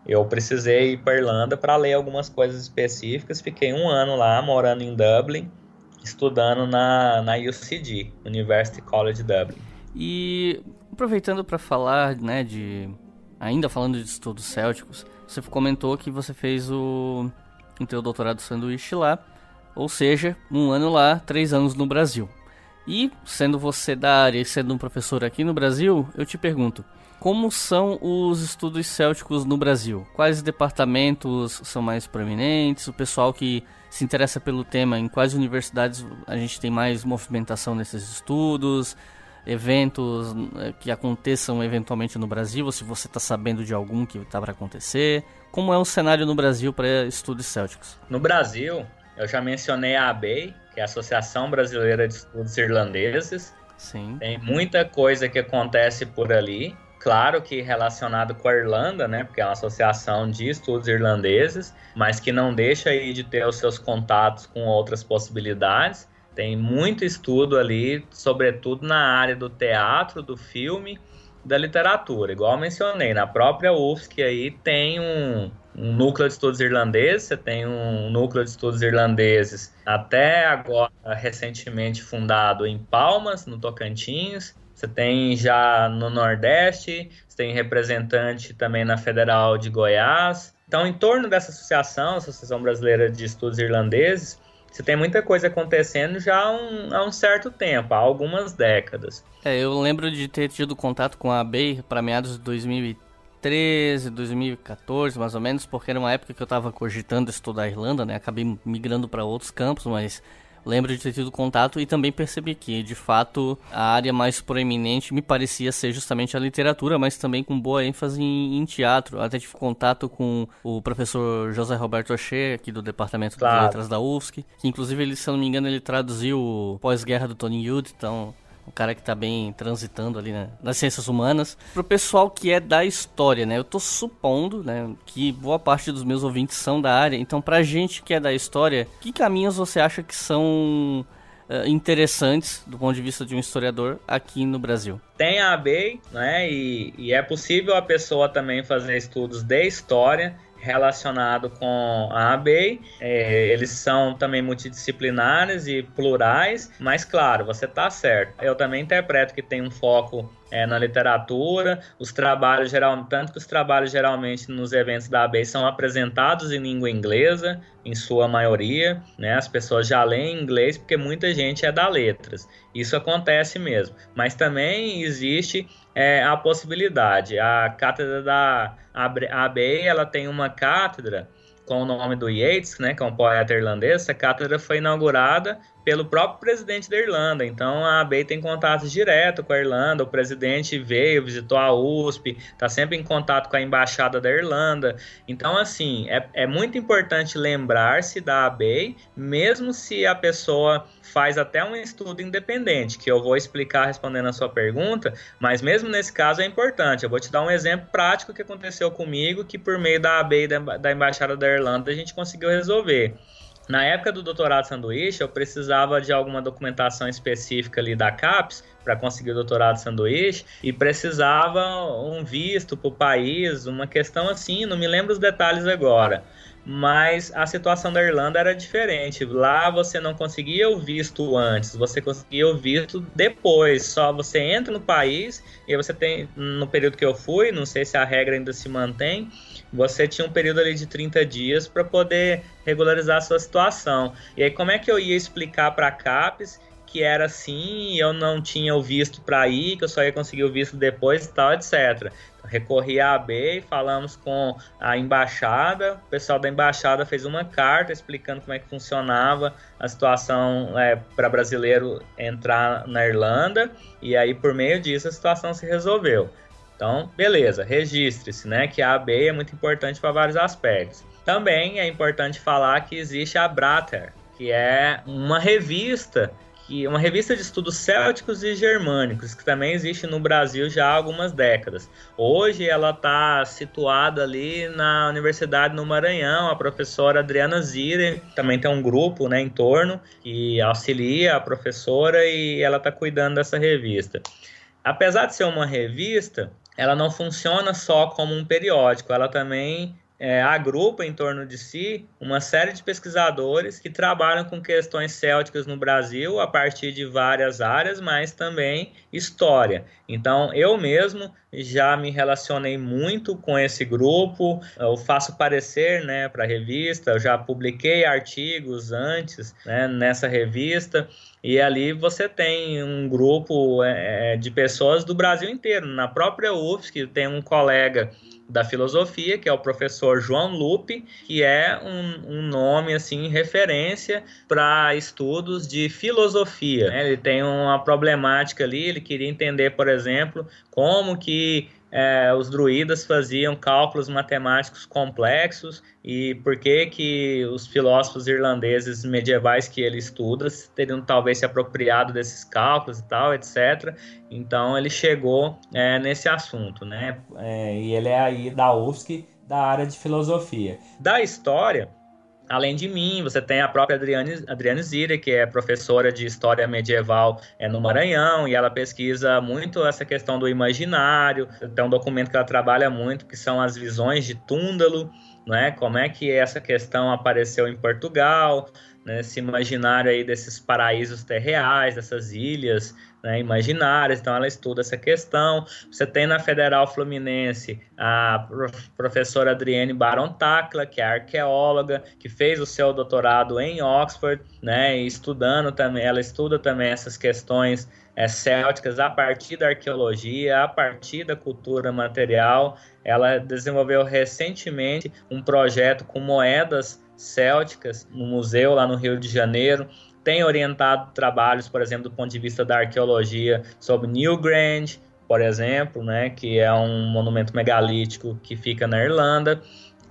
Eu precisei ir para Irlanda para ler algumas coisas específicas. Fiquei um ano lá, morando em Dublin, estudando na, na UCD, University College Dublin. E aproveitando para falar, né, de ainda falando de estudos célticos, você comentou que você fez o, o teu doutorado sanduíche lá, ou seja, um ano lá, três anos no Brasil. E sendo você da área e sendo um professor aqui no Brasil, eu te pergunto, como são os estudos célticos no Brasil? Quais departamentos são mais proeminentes? O pessoal que se interessa pelo tema, em quais universidades a gente tem mais movimentação nesses estudos? Eventos eh, que aconteçam eventualmente no Brasil, ou se você está sabendo de algum que está para acontecer. Como é o cenário no Brasil para estudos célticos? No Brasil, eu já mencionei a ABEI, que é a Associação Brasileira de Estudos Irlandeses. Sim. Tem muita coisa que acontece por ali. Claro que relacionado com a Irlanda, né? Porque é uma associação de estudos irlandeses, mas que não deixa aí de ter os seus contatos com outras possibilidades. Tem muito estudo ali, sobretudo na área do teatro, do filme, da literatura. Igual mencionei, na própria UFSC aí tem um, um núcleo de estudos irlandeses, você tem um núcleo de estudos irlandeses até agora recentemente fundado em Palmas, no Tocantins. Você tem já no Nordeste, você tem representante também na Federal de Goiás. Então, em torno dessa associação, Associação Brasileira de Estudos Irlandeses, você tem muita coisa acontecendo já há um, há um certo tempo, há algumas décadas. É, eu lembro de ter tido contato com a ABEI para meados de 2013, 2014, mais ou menos, porque era uma época que eu estava cogitando estudar a Irlanda, né? Acabei migrando para outros campos, mas lembro de ter tido contato e também percebi que, de fato, a área mais proeminente me parecia ser justamente a literatura, mas também com boa ênfase em, em teatro. Até tive contato com o professor José Roberto Oxê, aqui do Departamento claro. de Letras da UFSC, que inclusive, ele, se eu não me engano, ele traduziu Pós-Guerra do Tony Youth, então um cara que tá bem transitando ali né, nas ciências humanas. Pro pessoal que é da história, né? Eu tô supondo, né, que boa parte dos meus ouvintes são da área. Então, pra gente que é da história, que caminhos você acha que são uh, interessantes do ponto de vista de um historiador aqui no Brasil? Tem a ABEI, né? E, e é possível a pessoa também fazer estudos de história relacionado com a ABEI. É, eles são também multidisciplinares e plurais, mas claro, você está certo. Eu também interpreto que tem um foco é, na literatura, os trabalhos geral, tanto que os trabalhos geralmente nos eventos da ABEI são apresentados em língua inglesa, em sua maioria, né? As pessoas já leem inglês porque muita gente é da letras. Isso acontece mesmo. Mas também existe é, a possibilidade. A cátedra da ABEI, ela tem uma cátedra com o nome do Yeats, né, que é um poeta irlandês. Essa cátedra foi inaugurada pelo próprio presidente da Irlanda. Então a ABEI tem contatos direto com a Irlanda. O presidente veio, visitou a USP, está sempre em contato com a embaixada da Irlanda. Então, assim, é, é muito importante lembrar-se da ABEI, mesmo se a pessoa faz até um estudo independente, que eu vou explicar respondendo a sua pergunta, mas mesmo nesse caso é importante. Eu vou te dar um exemplo prático que aconteceu comigo, que por meio da ABEI da, da embaixada da Irlanda a gente conseguiu resolver. Na época do doutorado sanduíche, eu precisava de alguma documentação específica ali da CAPES para conseguir o doutorado sanduíche e precisava um visto para o país, uma questão assim, não me lembro os detalhes agora. mas a situação da Irlanda era diferente. Lá você não conseguia o visto antes, você conseguia o visto depois. Só você entra no país e você tem, no período que eu fui, não sei se a regra ainda se mantém, você tinha um período ali de 30 dias para poder regularizar a sua situação. E aí, como é que eu ia explicar para a CAPES que era assim, eu não tinha o visto para ir, que eu só ia conseguir o visto depois e tal, etc. recorri à AB e falamos com a embaixada, o pessoal da embaixada fez uma carta explicando como é que funcionava a situação é, para brasileiro entrar na Irlanda, e aí por meio disso a situação se resolveu. Então, beleza, registre-se, né? Que a AB é muito importante para vários aspectos. Também é importante falar que existe a Brater, que é uma revista que uma revista de estudos célticos e germânicos, que também existe no Brasil já há algumas décadas. Hoje ela está situada ali na Universidade no Maranhão, a professora Adriana Zire também tem um grupo né, em torno que auxilia a professora e ela está cuidando dessa revista. Apesar de ser uma revista, ela não funciona só como um periódico, ela também é, agrupa em torno de si uma série de pesquisadores que trabalham com questões célticas no Brasil a partir de várias áreas, mas também história. Então, eu mesmo já me relacionei muito com esse grupo, eu faço parecer né, para a revista, eu já publiquei artigos antes né, nessa revista, e ali você tem um grupo é, de pessoas do Brasil inteiro. Na própria UFSC tem um colega da filosofia, que é o professor João Lupe, que é um, um nome assim referência para estudos de filosofia. Ele tem uma problemática ali, ele queria entender, por exemplo, como que é, os druidas faziam cálculos matemáticos complexos e por que que os filósofos irlandeses medievais que ele estuda teriam talvez se apropriado desses cálculos e tal, etc. Então ele chegou é, nesse assunto, né? É, e ele é aí da UFSC, da área de filosofia. Da história, Além de mim, você tem a própria Adriane, Adriane Zira, que é professora de História Medieval é, no Maranhão, e ela pesquisa muito essa questão do imaginário. Tem um documento que ela trabalha muito, que são as visões de Túndalo, né? como é que essa questão apareceu em Portugal, né? esse imaginário aí desses paraísos terreais, dessas ilhas né, imaginárias, então ela estuda essa questão. Você tem na Federal Fluminense a professora Adrienne Baron Tacla, que é arqueóloga, que fez o seu doutorado em Oxford, né, estudando também, ela estuda também essas questões é, célticas a partir da arqueologia, a partir da cultura material. Ela desenvolveu recentemente um projeto com moedas célticas no museu lá no Rio de Janeiro tem orientado trabalhos, por exemplo, do ponto de vista da arqueologia, sobre Newgrange, por exemplo, né, que é um monumento megalítico que fica na Irlanda.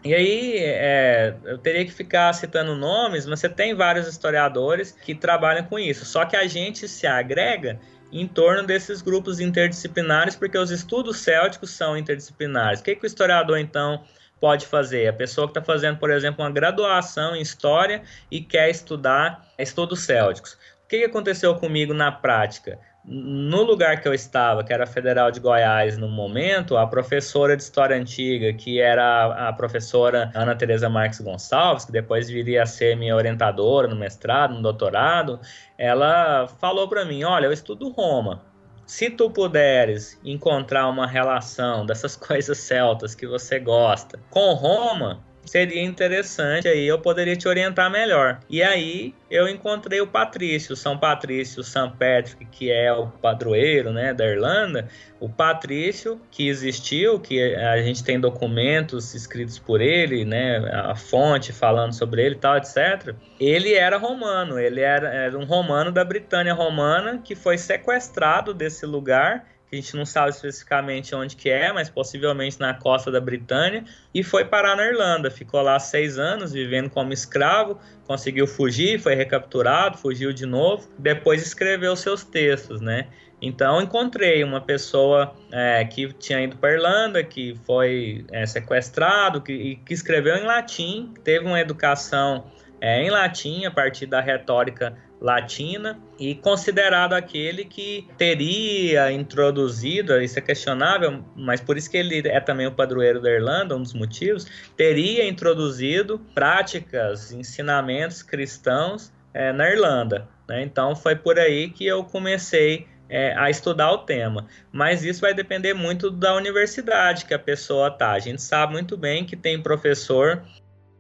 E aí, é, eu teria que ficar citando nomes, mas você tem vários historiadores que trabalham com isso. Só que a gente se agrega em torno desses grupos interdisciplinares, porque os estudos célticos são interdisciplinares. O que, que o historiador, então, pode fazer? A pessoa que está fazendo, por exemplo, uma graduação em História e quer estudar estudos célticos. O que aconteceu comigo na prática? No lugar que eu estava, que era a Federal de Goiás no momento, a professora de História Antiga, que era a professora Ana Teresa Marques Gonçalves, que depois viria a ser minha orientadora no mestrado, no doutorado, ela falou para mim, olha, eu estudo Roma, se tu puderes encontrar uma relação dessas coisas celtas que você gosta com Roma, seria interessante aí eu poderia te orientar melhor. E aí eu encontrei o Patrício, São Patrício São Patrick, que é o padroeiro, né, da Irlanda. O Patrício que existiu, que a gente tem documentos escritos por ele, né, a fonte falando sobre ele, tal, etc. Ele era romano, ele era, era um romano da Britânia romana que foi sequestrado desse lugar gente não sabe especificamente onde que é, mas possivelmente na costa da Britânia, e foi parar na Irlanda. Ficou lá seis anos vivendo como escravo, conseguiu fugir, foi recapturado, fugiu de novo, depois escreveu seus textos, né? Então encontrei uma pessoa é, que tinha ido para Irlanda, que foi é, sequestrado, que, que escreveu em latim, teve uma educação é, em latim a partir da retórica latina e considerado aquele que teria introduzido, isso é questionável, mas por isso que ele é também o padroeiro da Irlanda, um dos motivos, teria introduzido práticas, ensinamentos cristãos é, na Irlanda. Né? Então foi por aí que eu comecei é, a estudar o tema. Mas isso vai depender muito da universidade que a pessoa tá. A gente sabe muito bem que tem professor,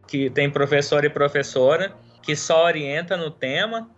que tem professor e professora que só orienta no tema.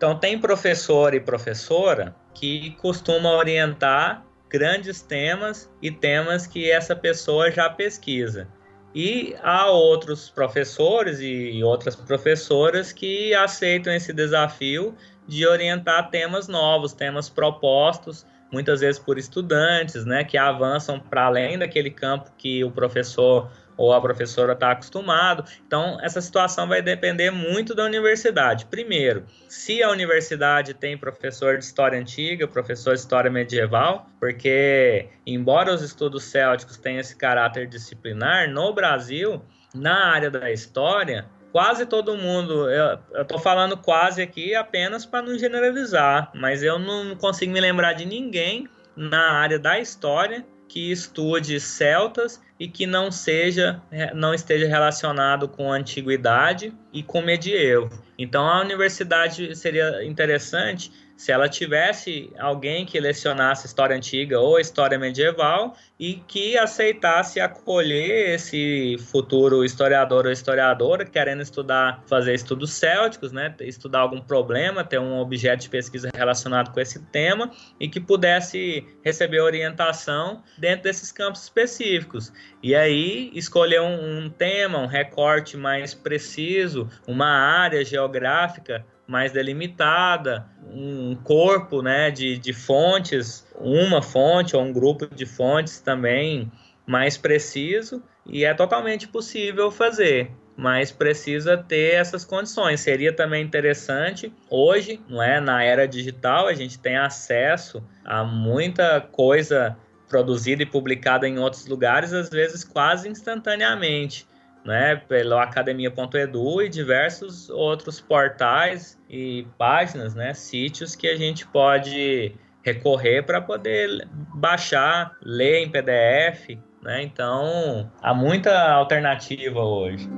Então tem professor e professora que costuma orientar grandes temas e temas que essa pessoa já pesquisa. E há outros professores e outras professoras que aceitam esse desafio de orientar temas novos, temas propostos, muitas vezes por estudantes, né, que avançam para além daquele campo que o professor ou a professora está acostumado. Então, essa situação vai depender muito da universidade. Primeiro, se a universidade tem professor de história antiga, professor de história medieval, porque, embora os estudos célticos tenham esse caráter disciplinar, no Brasil, na área da história, quase todo mundo, eu, estou falando quase aqui apenas para não generalizar, mas eu não consigo me lembrar de ninguém na área da história que estude celtas e que não seja não esteja relacionado com a antiguidade e com medievo. Então a universidade seria interessante se ela tivesse alguém que lecionasse história antiga ou história medieval e que aceitasse acolher esse futuro historiador ou historiadora querendo estudar, fazer estudos célticos, né, estudar algum problema, ter um objeto de pesquisa relacionado com esse tema e que pudesse receber orientação dentro desses campos específicos. E aí escolher um, um tema, um recorte mais preciso, uma área geográfica mais delimitada, um corpo né, de, de fontes, uma fonte ou um grupo de fontes também mais preciso, e é totalmente possível fazer mas precisa ter essas condições. Seria também interessante hoje, não é, na era digital, a gente tem acesso a muita coisa produzida e publicada em outros lugares, às vezes quase instantaneamente né, pelo academia.edu e diversos outros portais e páginas, né, sítios que a gente pode recorrer para poder baixar, ler em PDF, né? Então, há muita alternativa hoje.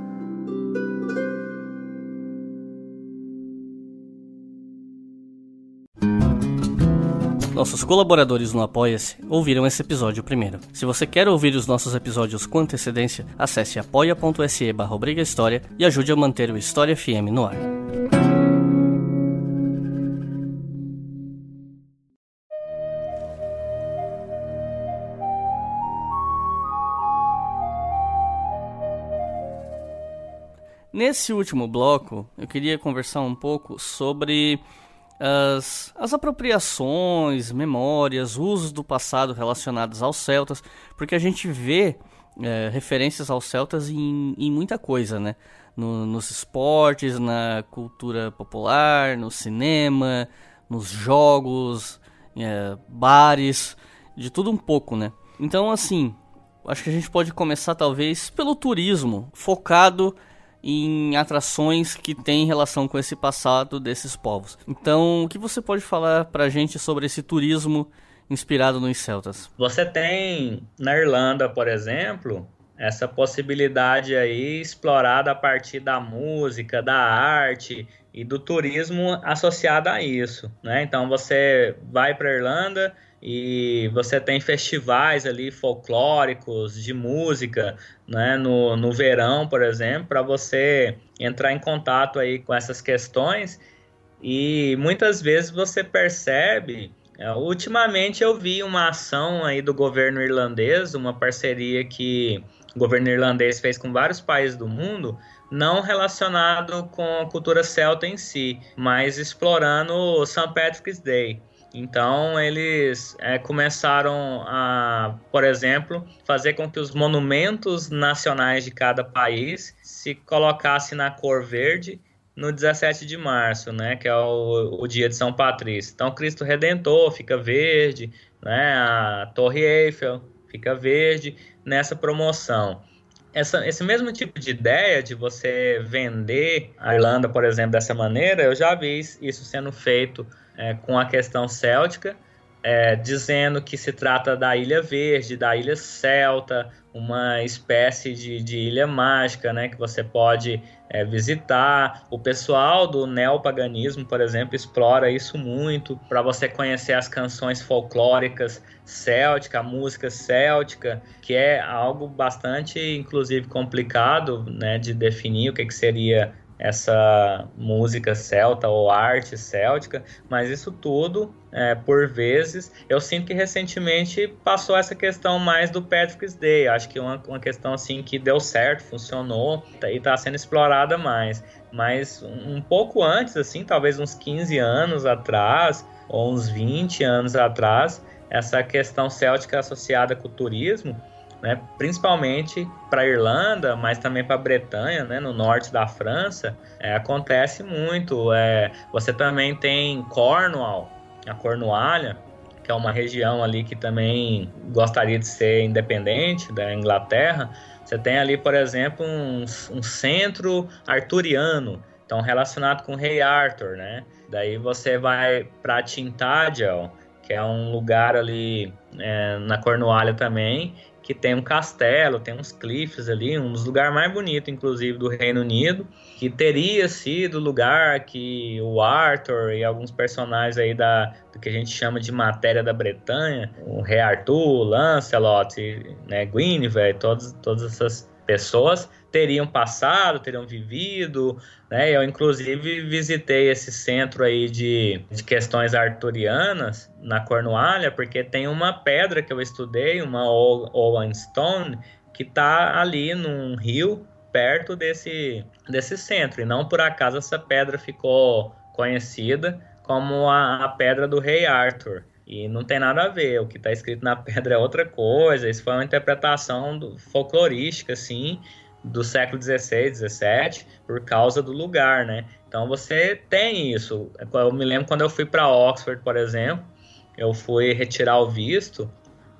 Nossos colaboradores no Apoia-se ouviram esse episódio primeiro. Se você quer ouvir os nossos episódios com antecedência, acesse apoia.se barra História e ajude a manter o História FM no ar. Nesse último bloco, eu queria conversar um pouco sobre as, as apropriações, memórias, usos do passado relacionados aos celtas, porque a gente vê é, referências aos celtas em, em muita coisa, né? No, nos esportes, na cultura popular, no cinema, nos jogos, é, bares, de tudo um pouco, né? Então, assim, acho que a gente pode começar talvez pelo turismo, focado em atrações que têm relação com esse passado desses povos. Então, o que você pode falar pra gente sobre esse turismo inspirado nos celtas? Você tem na Irlanda, por exemplo, essa possibilidade aí explorada a partir da música, da arte e do turismo associado a isso, né? Então você vai para Irlanda e você tem festivais ali folclóricos de música, né, no, no verão, por exemplo, para você entrar em contato aí com essas questões e muitas vezes você percebe é, ultimamente eu vi uma ação aí do governo irlandês, uma parceria que o governo irlandês fez com vários países do mundo, não relacionado com a cultura celta em si, mas explorando o St. Patrick's Day. Então eles é, começaram a, por exemplo, fazer com que os monumentos nacionais de cada país se colocassem na cor verde no 17 de março, né, que é o, o dia de São Patrício. Então Cristo Redentor fica verde, né, a Torre Eiffel fica verde nessa promoção. essa, esse mesmo tipo de ideia de você vender a Irlanda, por exemplo, dessa maneira, eu já vi isso sendo feito é, com a questão céltica, é, dizendo que se trata da Ilha Verde, da Ilha Celta, uma espécie de, de ilha mágica, né, que você pode é, visitar. O pessoal do neopaganismo, por exemplo, explora isso muito para você conhecer as canções folclóricas célticas, a música céltica, que é algo bastante, inclusive, complicado né, de definir o que, que seria essa música celta ou arte céltica, mas isso tudo, é, por vezes, eu sinto que recentemente passou essa questão mais do Patrick's Day, acho que uma, uma questão assim que deu certo, funcionou e está sendo explorada mais, mas um pouco antes, assim, talvez uns 15 anos atrás, ou uns 20 anos atrás, essa questão céltica associada com o turismo, né, principalmente para a Irlanda, mas também para a Bretanha, né, no norte da França, é, acontece muito. É, você também tem Cornwall, a Cornualha, que é uma região ali que também gostaria de ser independente da Inglaterra. Você tem ali, por exemplo, um, um centro arturiano, então relacionado com o rei Arthur, né? Daí você vai para Tintagel, que é um lugar ali é, na Cornualha também, que tem um castelo, tem uns cliffs ali, um dos lugares mais bonitos, inclusive, do Reino Unido, que teria sido o lugar que o Arthur e alguns personagens aí da, do que a gente chama de matéria da Bretanha, o Rei Arthur, Lancelot, né, Guinevere, todas, todas essas pessoas teriam passado, teriam vivido, né? Eu inclusive visitei esse centro aí de, de questões arturianas na Cornualha, porque tem uma pedra que eu estudei, uma Owen Stone, que está ali num rio perto desse, desse centro. E não por acaso essa pedra ficou conhecida como a, a pedra do rei Arthur. E não tem nada a ver, o que está escrito na pedra é outra coisa. Isso foi uma interpretação do, folclorística, assim, do século XVI, XVII, por causa do lugar, né? Então você tem isso. Eu me lembro quando eu fui para Oxford, por exemplo, eu fui retirar o visto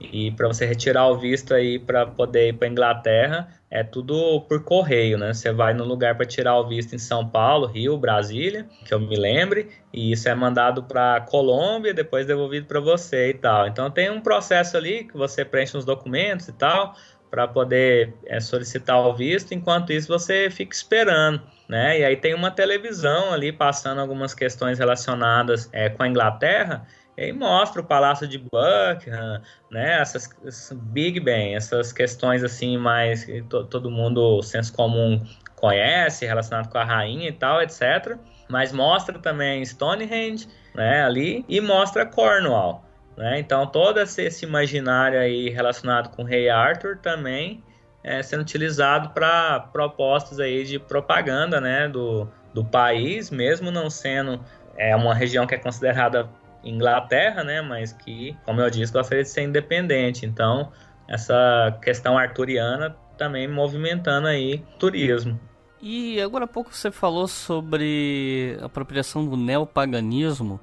e para você retirar o visto aí para poder ir para Inglaterra é tudo por correio, né? Você vai no lugar para tirar o visto em São Paulo, Rio, Brasília, que eu me lembre, e isso é mandado para Colômbia, depois devolvido para você e tal. Então tem um processo ali que você preenche uns documentos e tal para poder é, solicitar o visto. Enquanto isso você fica esperando. Né? E aí tem uma televisão ali passando algumas questões relacionadas é, com a Inglaterra e aí mostra o Palácio de Buckingham, né? Essas, Big Ben, essas questões assim mais que to, todo mundo senso comum conhece, relacionado com a rainha e tal, etc. Mas mostra também Stonehenge, né? Ali e mostra Cornwall, né? Então todo esse imaginário aí relacionado com o Rei Arthur também é sendo utilizado para propostas aí de propaganda, né? Do, do país, mesmo não sendo é uma região que é considerada Inglaterra, né? Mas que, como eu disse, gostaria de ser independente. Então, essa questão arturiana também movimentando aí turismo. E agora há pouco você falou sobre a apropriação do neopaganismo.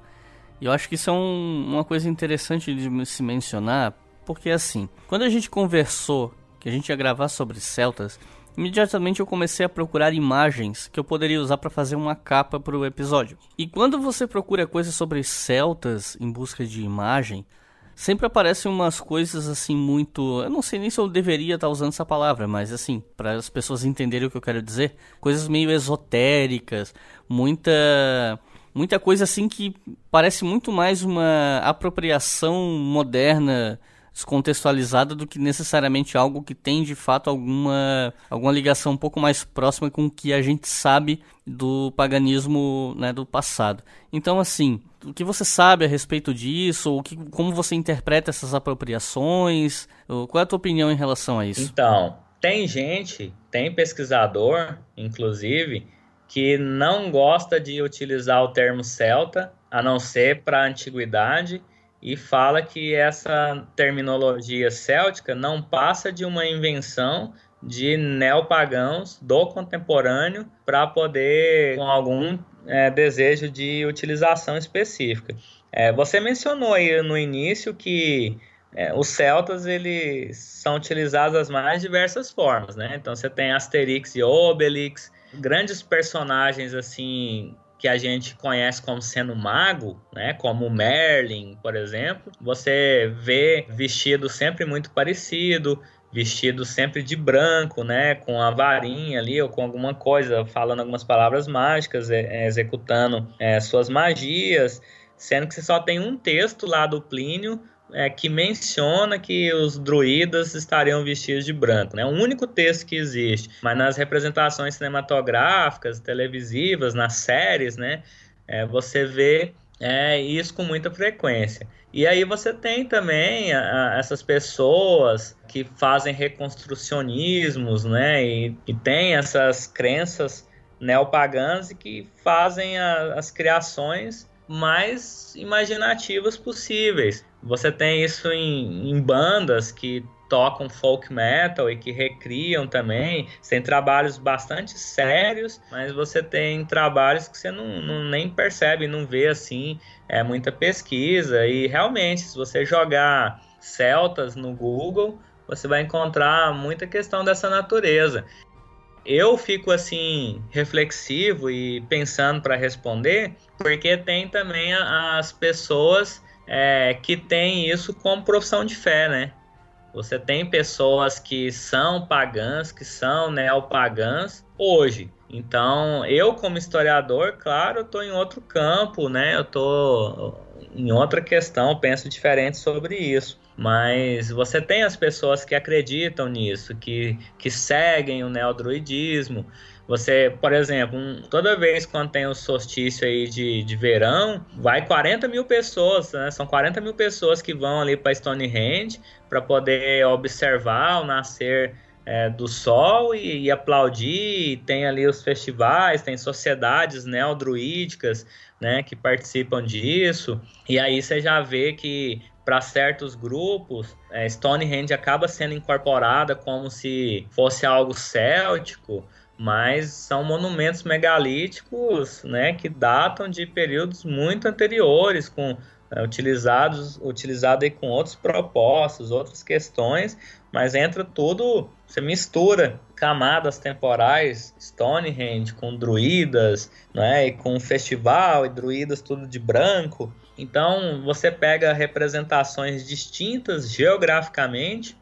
E eu acho que isso é um, uma coisa interessante de se mencionar, porque assim, quando a gente conversou que a gente ia gravar sobre celtas, Imediatamente eu comecei a procurar imagens que eu poderia usar para fazer uma capa para o episódio. E quando você procura coisas sobre celtas em busca de imagem, sempre aparecem umas coisas assim muito. Eu não sei nem se eu deveria estar tá usando essa palavra, mas assim, para as pessoas entenderem o que eu quero dizer, coisas meio esotéricas, muita. Muita coisa assim que parece muito mais uma apropriação moderna descontextualizada do que necessariamente algo que tem de fato alguma, alguma ligação um pouco mais próxima com o que a gente sabe do paganismo né, do passado. Então, assim, o que você sabe a respeito disso? O que, como você interpreta essas apropriações? Qual é a tua opinião em relação a isso? Então, tem gente, tem pesquisador, inclusive, que não gosta de utilizar o termo celta, a não ser para a antiguidade e fala que essa terminologia céltica não passa de uma invenção de neopagãos do contemporâneo para poder, com algum é, desejo de utilização específica. É, você mencionou aí no início que é, os celtas eles são utilizados das mais diversas formas, né? Então você tem Asterix e Obelix, grandes personagens assim que a gente conhece como sendo mago, né? Como Merlin, por exemplo. Você vê vestido sempre muito parecido, vestido sempre de branco, né, com a varinha ali ou com alguma coisa, falando algumas palavras mágicas, é, é, executando é, suas magias, sendo que você só tem um texto lá do Plínio é, que menciona que os druidas estariam vestidos de branco. É né? o único texto que existe. Mas nas representações cinematográficas, televisivas, nas séries, né, é, você vê é, isso com muita frequência. E aí você tem também a, a, essas pessoas que fazem reconstrucionismos, né, e, e tem essas crenças neopagãs e que fazem a, as criações mais imaginativas possíveis. Você tem isso em, em bandas que tocam folk metal e que recriam também. Você tem trabalhos bastante sérios, mas você tem trabalhos que você não, não, nem percebe, não vê assim, é muita pesquisa. E realmente, se você jogar celtas no Google, você vai encontrar muita questão dessa natureza. Eu fico assim reflexivo e pensando para responder, porque tem também as pessoas é, que têm isso como profissão de fé, né? Você tem pessoas que são pagãs, que são neopagãs hoje. Então, eu como historiador, claro, estou em outro campo, né? Eu estou em outra questão, penso diferente sobre isso. Mas você tem as pessoas que acreditam nisso, que, que seguem o neodruidismo. Você, por exemplo, um, toda vez quando tem o solstício aí de, de verão, vai 40 mil pessoas, né? São 40 mil pessoas que vão ali para Stonehenge para poder observar o nascer é, do sol e, e, aplaudir. Tem ali os festivais, tem sociedades neodruídicas né, que participam disso. E aí você já vê que para certos grupos, é, Stonehenge acaba sendo incorporada como se fosse algo céltico mas são monumentos megalíticos, né, que datam de períodos muito anteriores, com é, utilizados utilizado aí com outros propósitos, outras questões, mas entra tudo, você mistura camadas temporais, Stonehenge com druidas, né, e com festival e druidas tudo de branco. Então você pega representações distintas geograficamente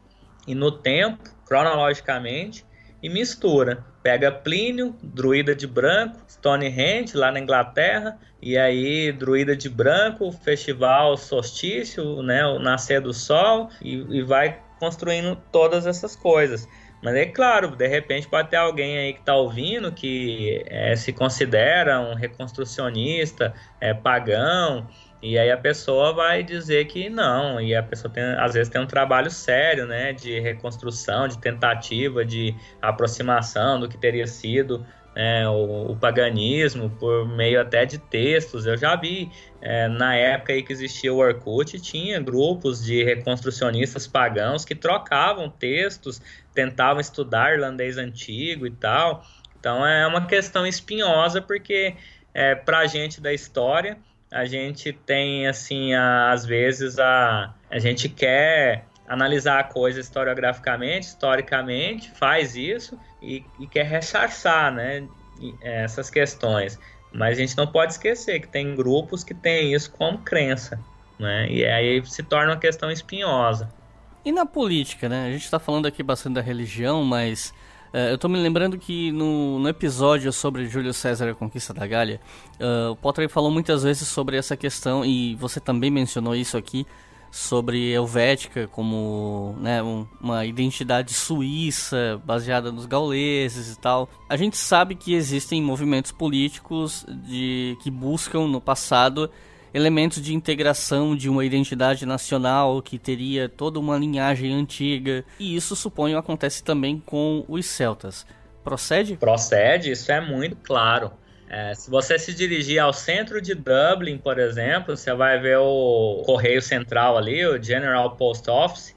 e no tempo, cronologicamente, e mistura. Pega Plínio, druida de branco, Stonehenge, lá na Inglaterra, e aí druida de branco, festival solstício, né, o nascer do sol, e, e vai construindo todas essas coisas. Mas é claro, de repente pode ter alguém aí que está ouvindo que é, se considera um reconstrucionista, é, pagão, e aí a pessoa vai dizer que não, e a pessoa tem, às vezes tem um trabalho sério, né, de reconstrução, de tentativa, de aproximação do que teria sido é, o, o, paganismo por meio até de textos. Eu já vi é, na época aí que existia o Orkut, tinha grupos de reconstrucionistas pagãos que trocavam textos, tentavam estudar irlandês antigo e tal. Então é uma questão espinhosa porque é, para a gente da história a gente tem, assim, a, às vezes a, a gente quer analisar a coisa historiograficamente, historicamente, faz isso e, e quer ressarçar, né, essas questões. Mas a gente não pode esquecer que tem grupos que têm isso como crença, né, e aí se torna uma questão espinhosa. E na política, né, a gente está falando aqui bastante da religião, mas eu tô me lembrando que no, no, episódio sobre Júlio César e a Conquista da Gália, uh, o Potter falou muitas vezes sobre essa questão, e você também mencionou isso aqui, sobre Helvética como né, um, uma identidade suíça baseada nos gauleses e tal. A gente sabe que existem movimentos políticos de, que buscam no passado elementos de integração de uma identidade nacional que teria toda uma linhagem antiga. E isso, suponho, acontece também com os celtas. Procede? Procede, isso é muito claro. É, se você se dirigir ao centro de Dublin, por exemplo, você vai ver o Correio Central ali, o General Post Office,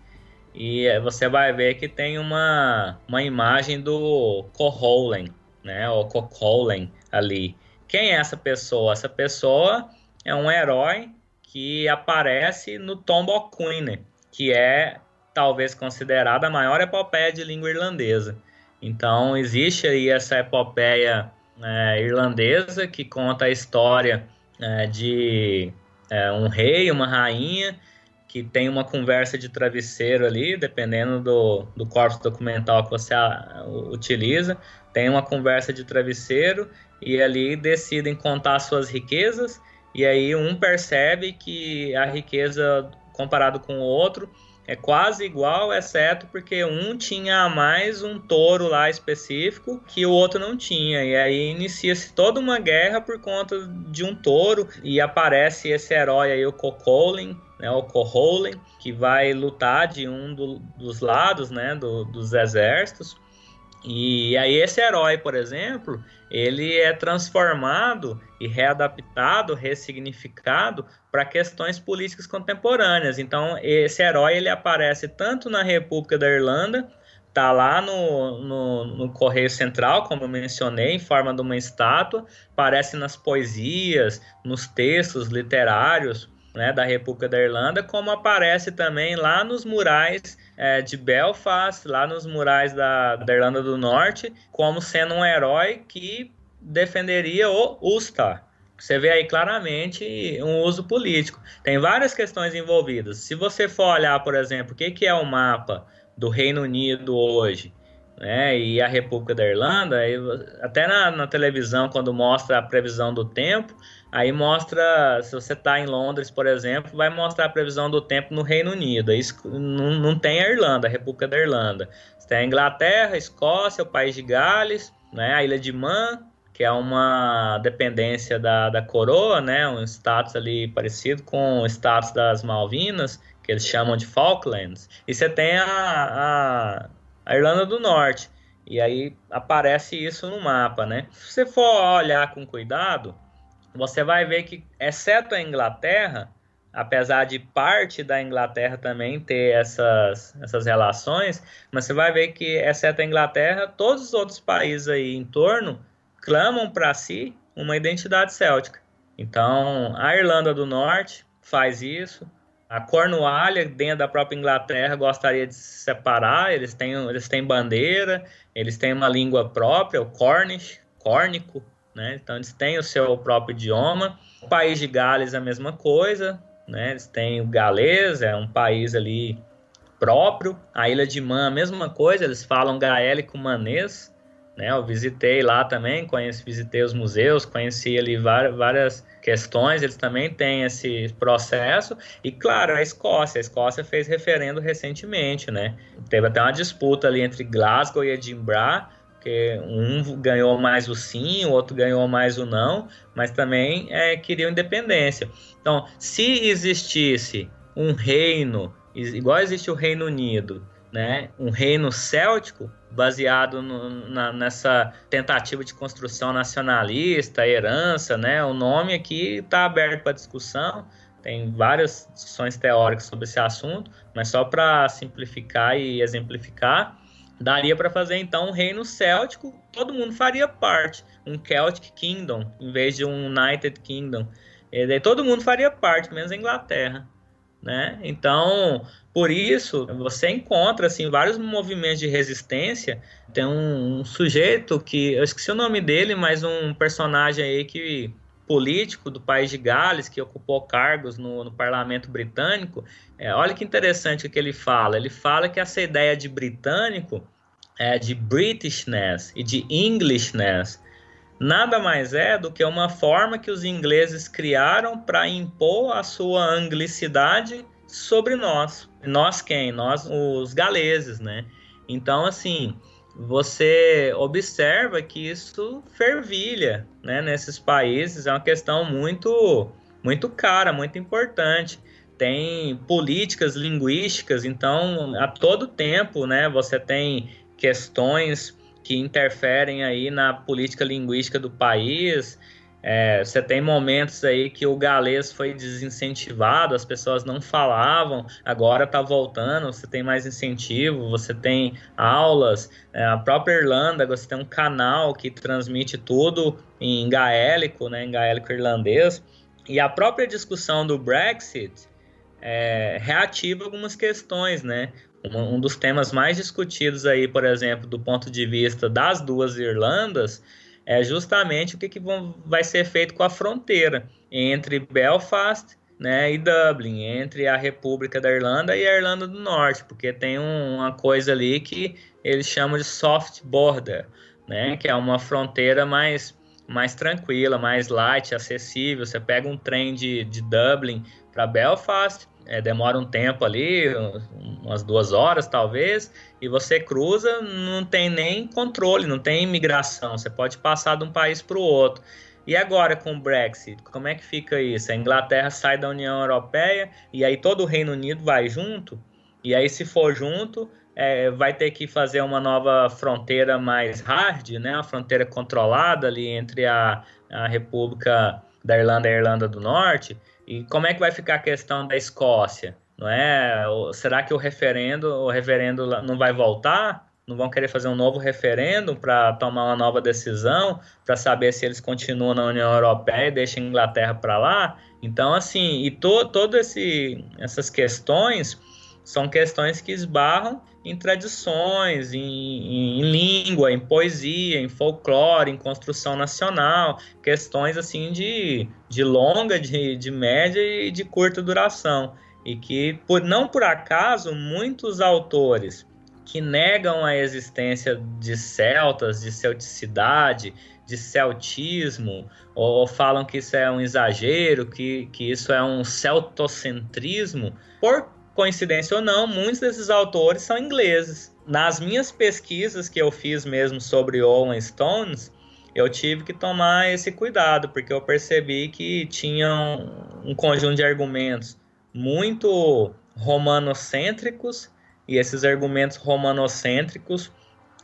e você vai ver que tem uma, uma imagem do Coholen, né, o Coholen ali. Quem é essa pessoa? Essa pessoa é um herói que aparece no Tomb of Queen. que é talvez considerada a maior epopeia de língua irlandesa. Então existe aí essa epopeia é, irlandesa que conta a história é, de é, um rei, uma rainha que tem uma conversa de travesseiro ali, dependendo do, do documental que você a, utiliza, tem uma conversa de travesseiro e ali decidem contar suas riquezas e aí um percebe que a riqueza comparado com o outro é quase igual, exceto porque um tinha mais um touro lá específico que o outro não tinha. E aí inicia-se toda uma guerra por conta de um touro e aparece esse herói aí, o Cocolin, né, o Coholen, que vai lutar de um do, dos lados, né, do, dos exércitos. E aí esse herói, por exemplo, ele é transformado e readaptado, ressignificado para questões políticas contemporâneas. Então, esse herói ele aparece tanto na República da Irlanda, tá lá no, no, no, Correio Central, como eu mencionei, em forma de uma estátua, aparece nas poesias, nos textos literários né, da República da Irlanda, como aparece também lá nos murais é, de Belfast, lá nos murais da, da Irlanda do Norte, como sendo um herói que defenderia o Ulster. Você vê aí claramente um uso político. Tem várias questões envolvidas. Se você for olhar, por exemplo, o que, que é o mapa do Reino Unido hoje, né, e a República da Irlanda, até na, na, televisão, quando mostra a previsão do tempo, aí mostra, se você está em Londres, por exemplo, vai mostrar a previsão do tempo no Reino Unido. Isso não, não tem a Irlanda, a República da Irlanda. Você tem a Inglaterra, a Escócia, o País de Gales, né, a Ilha de Man, que é uma dependência da, da coroa, né, um status ali parecido com o status das Malvinas, que eles chamam de Falklands. E você tem a, a, a Irlanda do Norte, e aí aparece isso no mapa, né? Se você for olhar com cuidado, você vai ver que, exceto a Inglaterra, apesar de parte da Inglaterra também ter essas, essas relações, mas você vai ver que, exceto a Inglaterra, todos os outros países aí em torno clamam para si uma identidade céltica. Então, a Irlanda do Norte faz isso, a Cornualha, dentro da própria Inglaterra, gostaria de se separar, eles têm, eles têm bandeira, eles têm uma língua própria, o Cornish, córnico, né? Então, eles têm o seu próprio idioma. O país de Gales é a mesma coisa, né? Eles têm o galês, é um país ali próprio. A Ilha de Man, a mesma coisa, eles falam gaélico manês, né? Eu visitei lá também, conheci, visitei os museus, conheci ali várias, várias questões, eles também têm esse processo. E claro, a Escócia, a Escócia fez referendo recentemente, né? Teve até uma disputa ali entre Glasgow e Edinburgh, que um ganhou mais o sim, o outro ganhou mais o não, mas também é, queriam independência. Então, se existisse um reino, igual existe o Reino Unido, né, um reino céltico baseado no, na, nessa tentativa de construção nacionalista, herança, né? O nome aqui está aberto para discussão. Tem várias discussões teóricas sobre esse assunto, mas só para simplificar e exemplificar, daria para fazer então um reino céltico, todo mundo faria parte, um Celtic Kingdom, em vez de um United Kingdom. E daí todo mundo faria parte, menos a Inglaterra. Né? Então, por isso, você encontra assim vários movimentos de resistência. Tem um, um, sujeito que eu esqueci o nome dele, mas um personagem aí que político do país de Gales que ocupou cargos no, no parlamento britânico. É, olha que interessante o que ele fala. Ele fala que essa ideia de britânico, é, de Britishness e de Englishness nada mais é do que uma forma que os ingleses criaram para impor a sua anglicidade sobre nós. Nós quem? Nós, os galeses, né? Então, assim, você observa que isso fervilha, né? Nesses países é uma questão muito, muito cara, muito importante. Tem políticas linguísticas, então a todo tempo, né? Você tem questões que interferem aí na política linguística do país. É, você tem momentos aí que o galês foi desincentivado, as pessoas não falavam, agora está voltando, você tem mais incentivo, você tem aulas, é, a própria Irlanda, você tem um canal que transmite tudo em gaélico, né, em gaélico irlandês, e a própria discussão do Brexit é, reativa algumas questões, né? Um, um, dos temas mais discutidos aí, por exemplo, do ponto de vista das duas Irlandas, é justamente o que, que vão, vai ser feito com a fronteira entre Belfast né, e Dublin, entre a República da Irlanda e a Irlanda do Norte, porque tem um, uma coisa ali que eles chamam de soft border, né, que é uma fronteira mais, mais tranquila, mais light, acessível. Você pega um trem de, de Dublin para Belfast, é, demora um tempo ali, umas duas horas talvez, e você cruza, não tem nem controle, não tem imigração, você pode passar de um país para o outro. E agora com o Brexit, como é que fica isso? A Inglaterra sai da União Europeia e aí todo o Reino Unido vai junto? E aí, se for junto, é, vai ter que fazer uma nova fronteira mais hard, né? Uma fronteira controlada ali entre a, a República da Irlanda e a Irlanda do Norte. E como é que vai ficar a questão da Escócia? Não é? Será que o referendo, o referendo não vai voltar? Não vão querer fazer um novo referendo para tomar uma nova decisão, para saber se eles continuam na União Europeia e deixam a Inglaterra para lá? Então, assim, e to, todas essas questões são questões que esbarram em tradições, em, em, língua, em poesia, em folclore, em construção nacional, questões assim de, de longa, de, de média e de curta duração. E que, por, não por acaso, muitos autores que negam a existência de celtas, de celticidade, de celtismo, ou falam que isso é um exagero, que, que isso é um celtocentrismo, por coincidência ou não, muitos desses autores são ingleses. Nas minhas pesquisas que eu fiz mesmo sobre Owen Stones, eu tive que tomar esse cuidado, porque eu percebi que tinham um conjunto de argumentos muito romanocêntricos, e esses argumentos romanocêntricos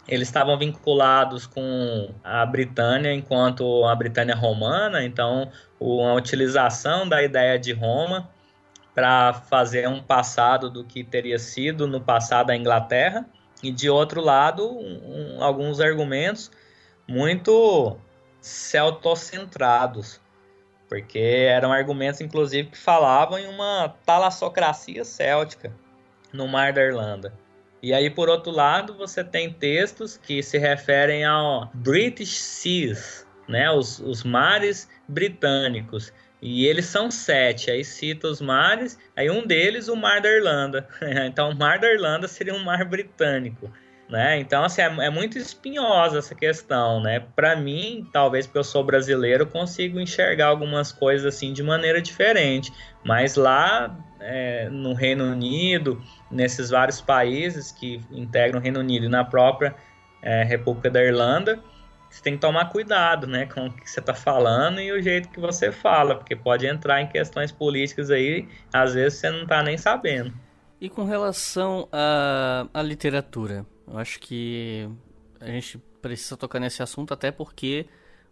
eles estavam vinculados com a Britânia enquanto a Britânia romana, então a utilização da ideia de Roma para fazer um passado do que teria sido no passado a Inglaterra, e de outro lado, um, alguns argumentos muito celtocentrados, porque eram argumentos, inclusive, que falavam em uma talassocracia céltica no Mar da Irlanda. E aí, por outro lado, você tem textos que se referem ao British Seas, né, os, os mares britânicos, e eles são sete, aí cita os mares, aí um deles o Mar da Irlanda. então o Mar da Irlanda seria um mar britânico. Né? Então, assim, é, é muito espinhosa essa questão, né? Para mim, talvez porque eu sou brasileiro, consigo enxergar algumas coisas assim de maneira diferente. Mas lá é, no Reino Unido, nesses vários países que integram o Reino Unido e na própria é, República da Irlanda, você tem que tomar cuidado, né, com o que você está falando e o jeito que você fala, porque pode entrar em questões políticas aí, às vezes você não está nem sabendo. E com relação à, à literatura, eu acho que a gente precisa tocar nesse assunto até porque,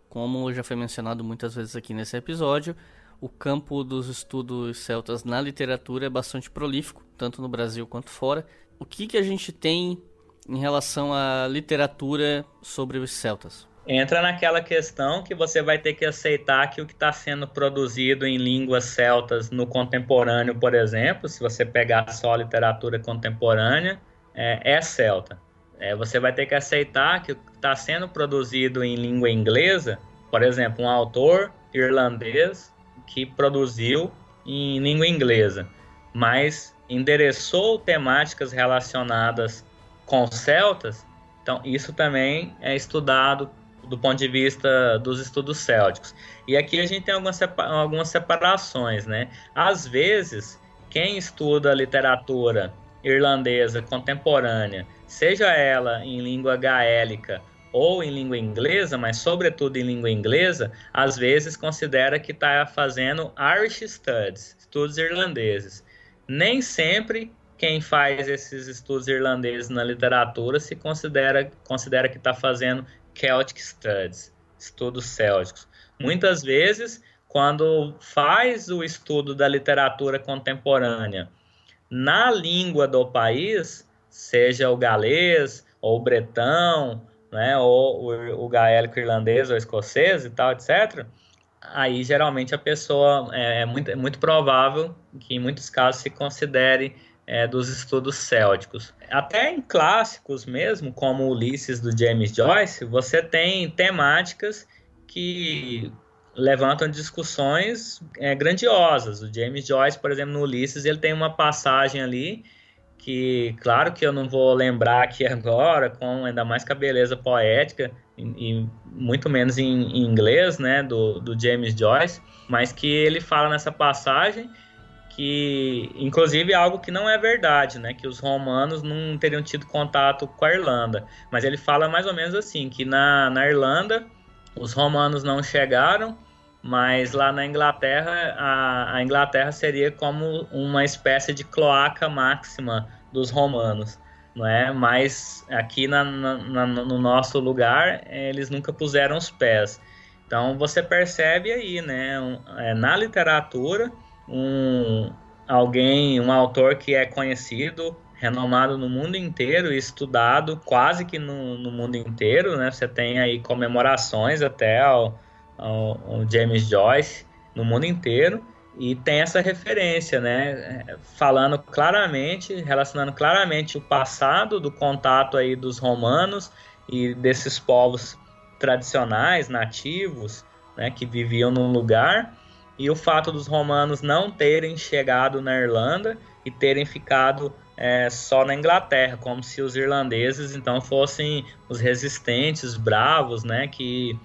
como já foi mencionado muitas vezes aqui nesse episódio, o campo dos estudos celtas na literatura é bastante prolífico, tanto no Brasil quanto fora. O que, que a gente tem em relação à literatura sobre os celtas? Entra naquela questão que você vai ter que aceitar que o que está sendo produzido em línguas celtas no contemporâneo, por exemplo, se você pegar só a literatura contemporânea, é, é celta. É, você vai ter que aceitar que o que está sendo produzido em língua inglesa, por exemplo, um autor irlandês que produziu em língua inglesa, mas endereçou temáticas relacionadas com celtas, então isso também é estudado do ponto de vista dos estudos célticos. E aqui a gente tem algumas, algumas separações, né? Às vezes, quem estuda literatura irlandesa contemporânea, seja ela em língua gaélica ou em língua inglesa, mas sobretudo em língua inglesa, às vezes considera que está fazendo Irish Studies, estudos irlandeses. Nem sempre quem faz esses estudos irlandeses na literatura se considera, considera que está fazendo Celtic Studies, estudos célticos. Muitas vezes, quando faz o estudo da literatura contemporânea na língua do país, seja o galês ou o bretão, né, ou o, o gaélico irlandês ou escocês e tal, etc., aí geralmente a pessoa é, é muito, é muito provável que em muitos casos se considere é, dos estudos célticos. Até em clássicos mesmo, como Ulisses do James Joyce, você tem temáticas que levantam discussões é, grandiosas. O James Joyce, por exemplo, no Ulisses, ele tem uma passagem ali que, claro que eu não vou lembrar aqui agora, com ainda mais com a beleza poética, e, muito menos em, em, inglês, né, do, do James Joyce, mas que ele fala nessa passagem que, inclusive, é algo que não é verdade, né, que os romanos não teriam tido contato com a Irlanda, mas ele fala mais ou menos assim, que na, na Irlanda os romanos não chegaram, mas lá na Inglaterra, a, a, Inglaterra seria como uma espécie de cloaca máxima dos romanos, não é? Mas aqui na, na, no nosso lugar, eles nunca puseram os pés. Então você percebe aí, né, é, na literatura, um, alguém, um autor que é conhecido, renomado no mundo inteiro estudado quase que no, no mundo inteiro, né? Você tem aí comemorações até ao o, o James Joyce no mundo inteiro e tem essa referência, né? Falando claramente, relacionando claramente o passado do contato aí dos romanos e desses povos tradicionais, nativos, né, que viviam no lugar, e o fato dos romanos não terem chegado na Irlanda e terem ficado é, só na Inglaterra, como se os irlandeses então fossem os resistentes, bravos, né, que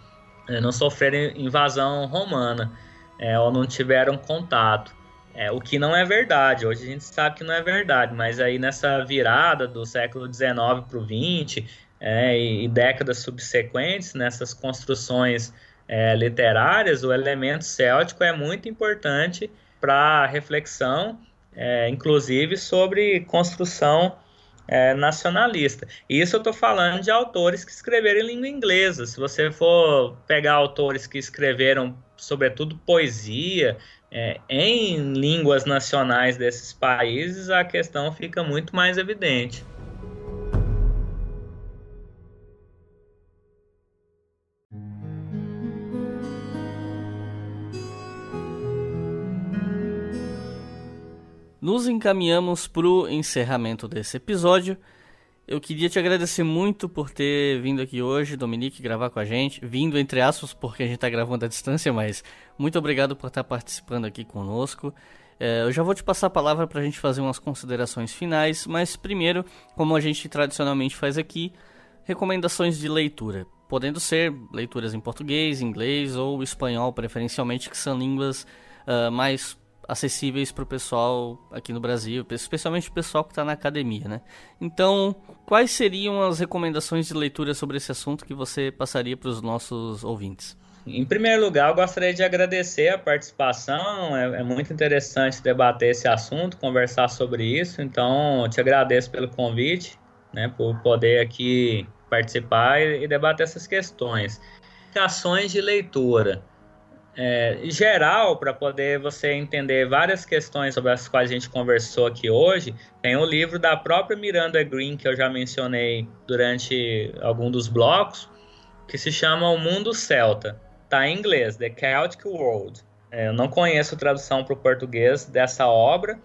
é, não sofreram invasão romana é, ou não tiveram contato. É, o que não é verdade, hoje a gente sabe que não é verdade, mas aí nessa virada do século XIX para o XX e, e, décadas subsequentes, nessas construções é, literárias, o elemento céltico é muito importante para reflexão, é, inclusive sobre construção é, nacionalista. Isso eu estou falando de autores que escreveram em língua inglesa. Se você for pegar autores que escreveram, sobretudo, poesia é, em línguas nacionais desses países, a questão fica muito mais evidente. Nos encaminhamos para o encerramento desse episódio. Eu queria te agradecer muito por ter vindo aqui hoje, Dominique, gravar com a gente. Vindo entre aspas, porque a gente está gravando à distância, mas muito obrigado por estar participando aqui conosco. É, eu já vou te passar a palavra para a gente fazer umas considerações finais, mas primeiro, como a gente tradicionalmente faz aqui, recomendações de leitura. Podendo ser leituras em português, inglês ou espanhol, preferencialmente, que são línguas uh, mais acessíveis para o pessoal aqui no Brasil, especialmente o pessoal que está na academia, né? Então, quais seriam as recomendações de leitura sobre esse assunto que você passaria para os nossos ouvintes? Em primeiro lugar, eu gostaria de agradecer a participação. É, é, muito interessante debater esse assunto, conversar sobre isso. Então, eu te agradeço pelo convite, né, por poder aqui participar e, e debater essas questões. Ações de leitura é, geral, para poder você entender várias questões sobre as quais a gente conversou aqui hoje, tem o livro da própria Miranda Green, que eu já mencionei durante algum dos blocos, que se chama O Mundo Celta. Está em inglês, The Celtic World. É, eu não conheço tradução para o português dessa obra,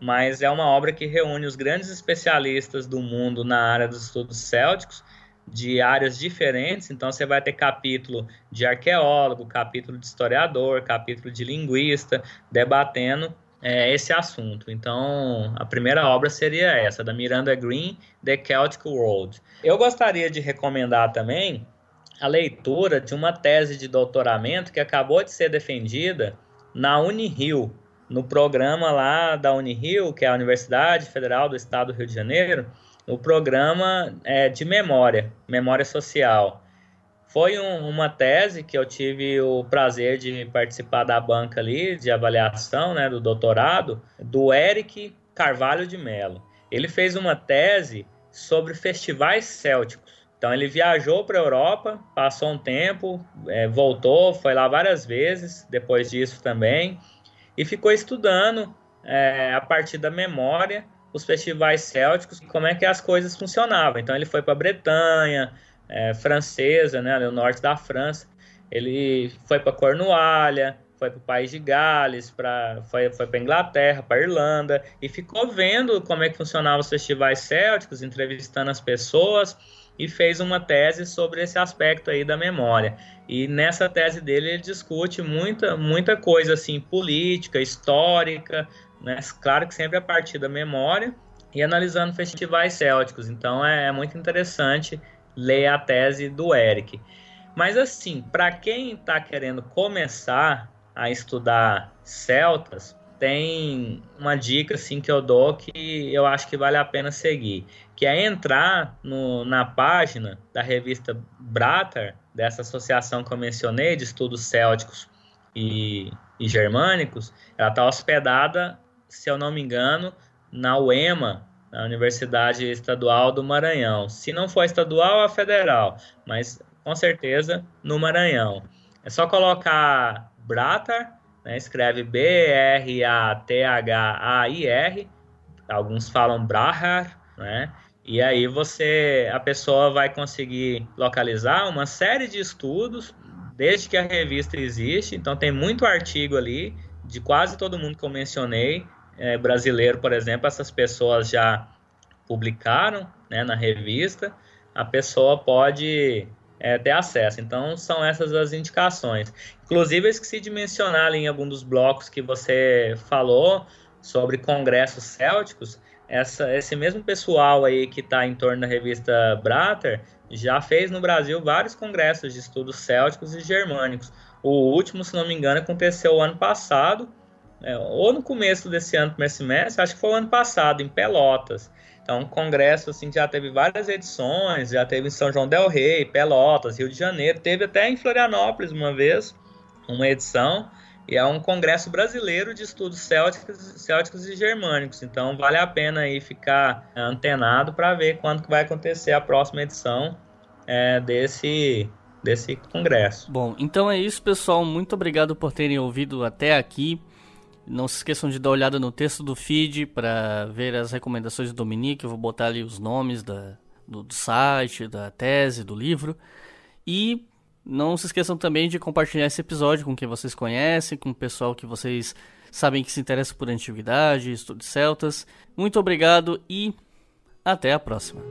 mas é uma obra que reúne os grandes especialistas do mundo na área dos estudos célticos de áreas diferentes, então você vai ter capítulo de arqueólogo, capítulo de historiador, capítulo de linguista, debatendo é, esse assunto. Então, a primeira obra seria essa, da Miranda Green, The Celtic World. Eu gostaria de recomendar também a leitura de uma tese de doutoramento que acabou de ser defendida na Unirio, no programa lá da Unirio, que é a Universidade Federal do Estado do Rio de Janeiro, o programa é, de memória, memória social. Foi um, uma tese que eu tive o prazer de participar da banca ali, de avaliação, né, do doutorado, do Eric Carvalho de Mello. Ele fez uma tese sobre festivais célticos. Então ele viajou para a Europa, passou um tempo, é, voltou, foi lá várias vezes, depois disso também, e ficou estudando é, a partir da memória os festivais célticos, como é que as coisas funcionavam. Então ele foi para a Bretanha, é, francesa, né, no norte da França, ele foi para Cornualha, foi para o país de Gales, pra, foi, foi para Inglaterra, para Irlanda, e ficou vendo como é que funcionavam os festivais célticos, entrevistando as pessoas, e fez uma tese sobre esse aspecto aí da memória. E nessa tese dele ele discute muita, muita coisa assim, política, histórica, né? claro que sempre a partir da memória, e analisando festivais célticos. Então é, é muito interessante ler a tese do Eric. Mas assim, para quem está querendo começar a estudar celtas, tem uma dica assim que eu dou que eu acho que vale a pena seguir, que é entrar no, na página da revista Bratar, dessa associação que eu mencionei de estudos célticos e, e germânicos, ela está hospedada, se eu não me engano, na UEMA, na Universidade Estadual do Maranhão. Se não for estadual, é federal, mas com certeza no Maranhão. É só colocar Bratar, né, escreve B-R-A-T-H-A-I-R, alguns falam Brahar, né? E aí você, a pessoa vai conseguir localizar uma série de estudos desde que a revista existe. Então tem muito artigo ali de quase todo mundo que eu mencionei, é, brasileiro, por exemplo, essas pessoas já publicaram né, na revista. A pessoa pode é, ter acesso. Então, são essas as indicações. Inclusive, eu esqueci de mencionar ali em algum dos blocos que você falou sobre congressos célticos. Essa, esse mesmo pessoal aí que está em torno da revista Brater já fez no Brasil vários congressos de estudos célticos e germânicos. O último, se não me engano, aconteceu ano passado, é, ou no começo desse ano, primeiro semestre, acho que foi o ano passado, em Pelotas. Então, um congresso assim já teve várias edições, já teve em São João del Rei, Pelotas, Rio de Janeiro, teve até em Florianópolis uma vez uma edição. E é um congresso brasileiro de estudos célticos, célticos e germânicos. Então, vale a pena aí ficar antenado para ver quando que vai acontecer a próxima edição é, desse desse congresso. Bom, então é isso, pessoal. Muito obrigado por terem ouvido até aqui. Não se esqueçam de dar uma olhada no texto do feed para ver as recomendações do Dominique. Eu vou botar ali os nomes da, do, do site, da tese, do livro. E não se esqueçam também de compartilhar esse episódio com quem vocês conhecem, com o pessoal que vocês sabem que se interessa por antiguidade, estudos celtas. Muito obrigado e até a próxima.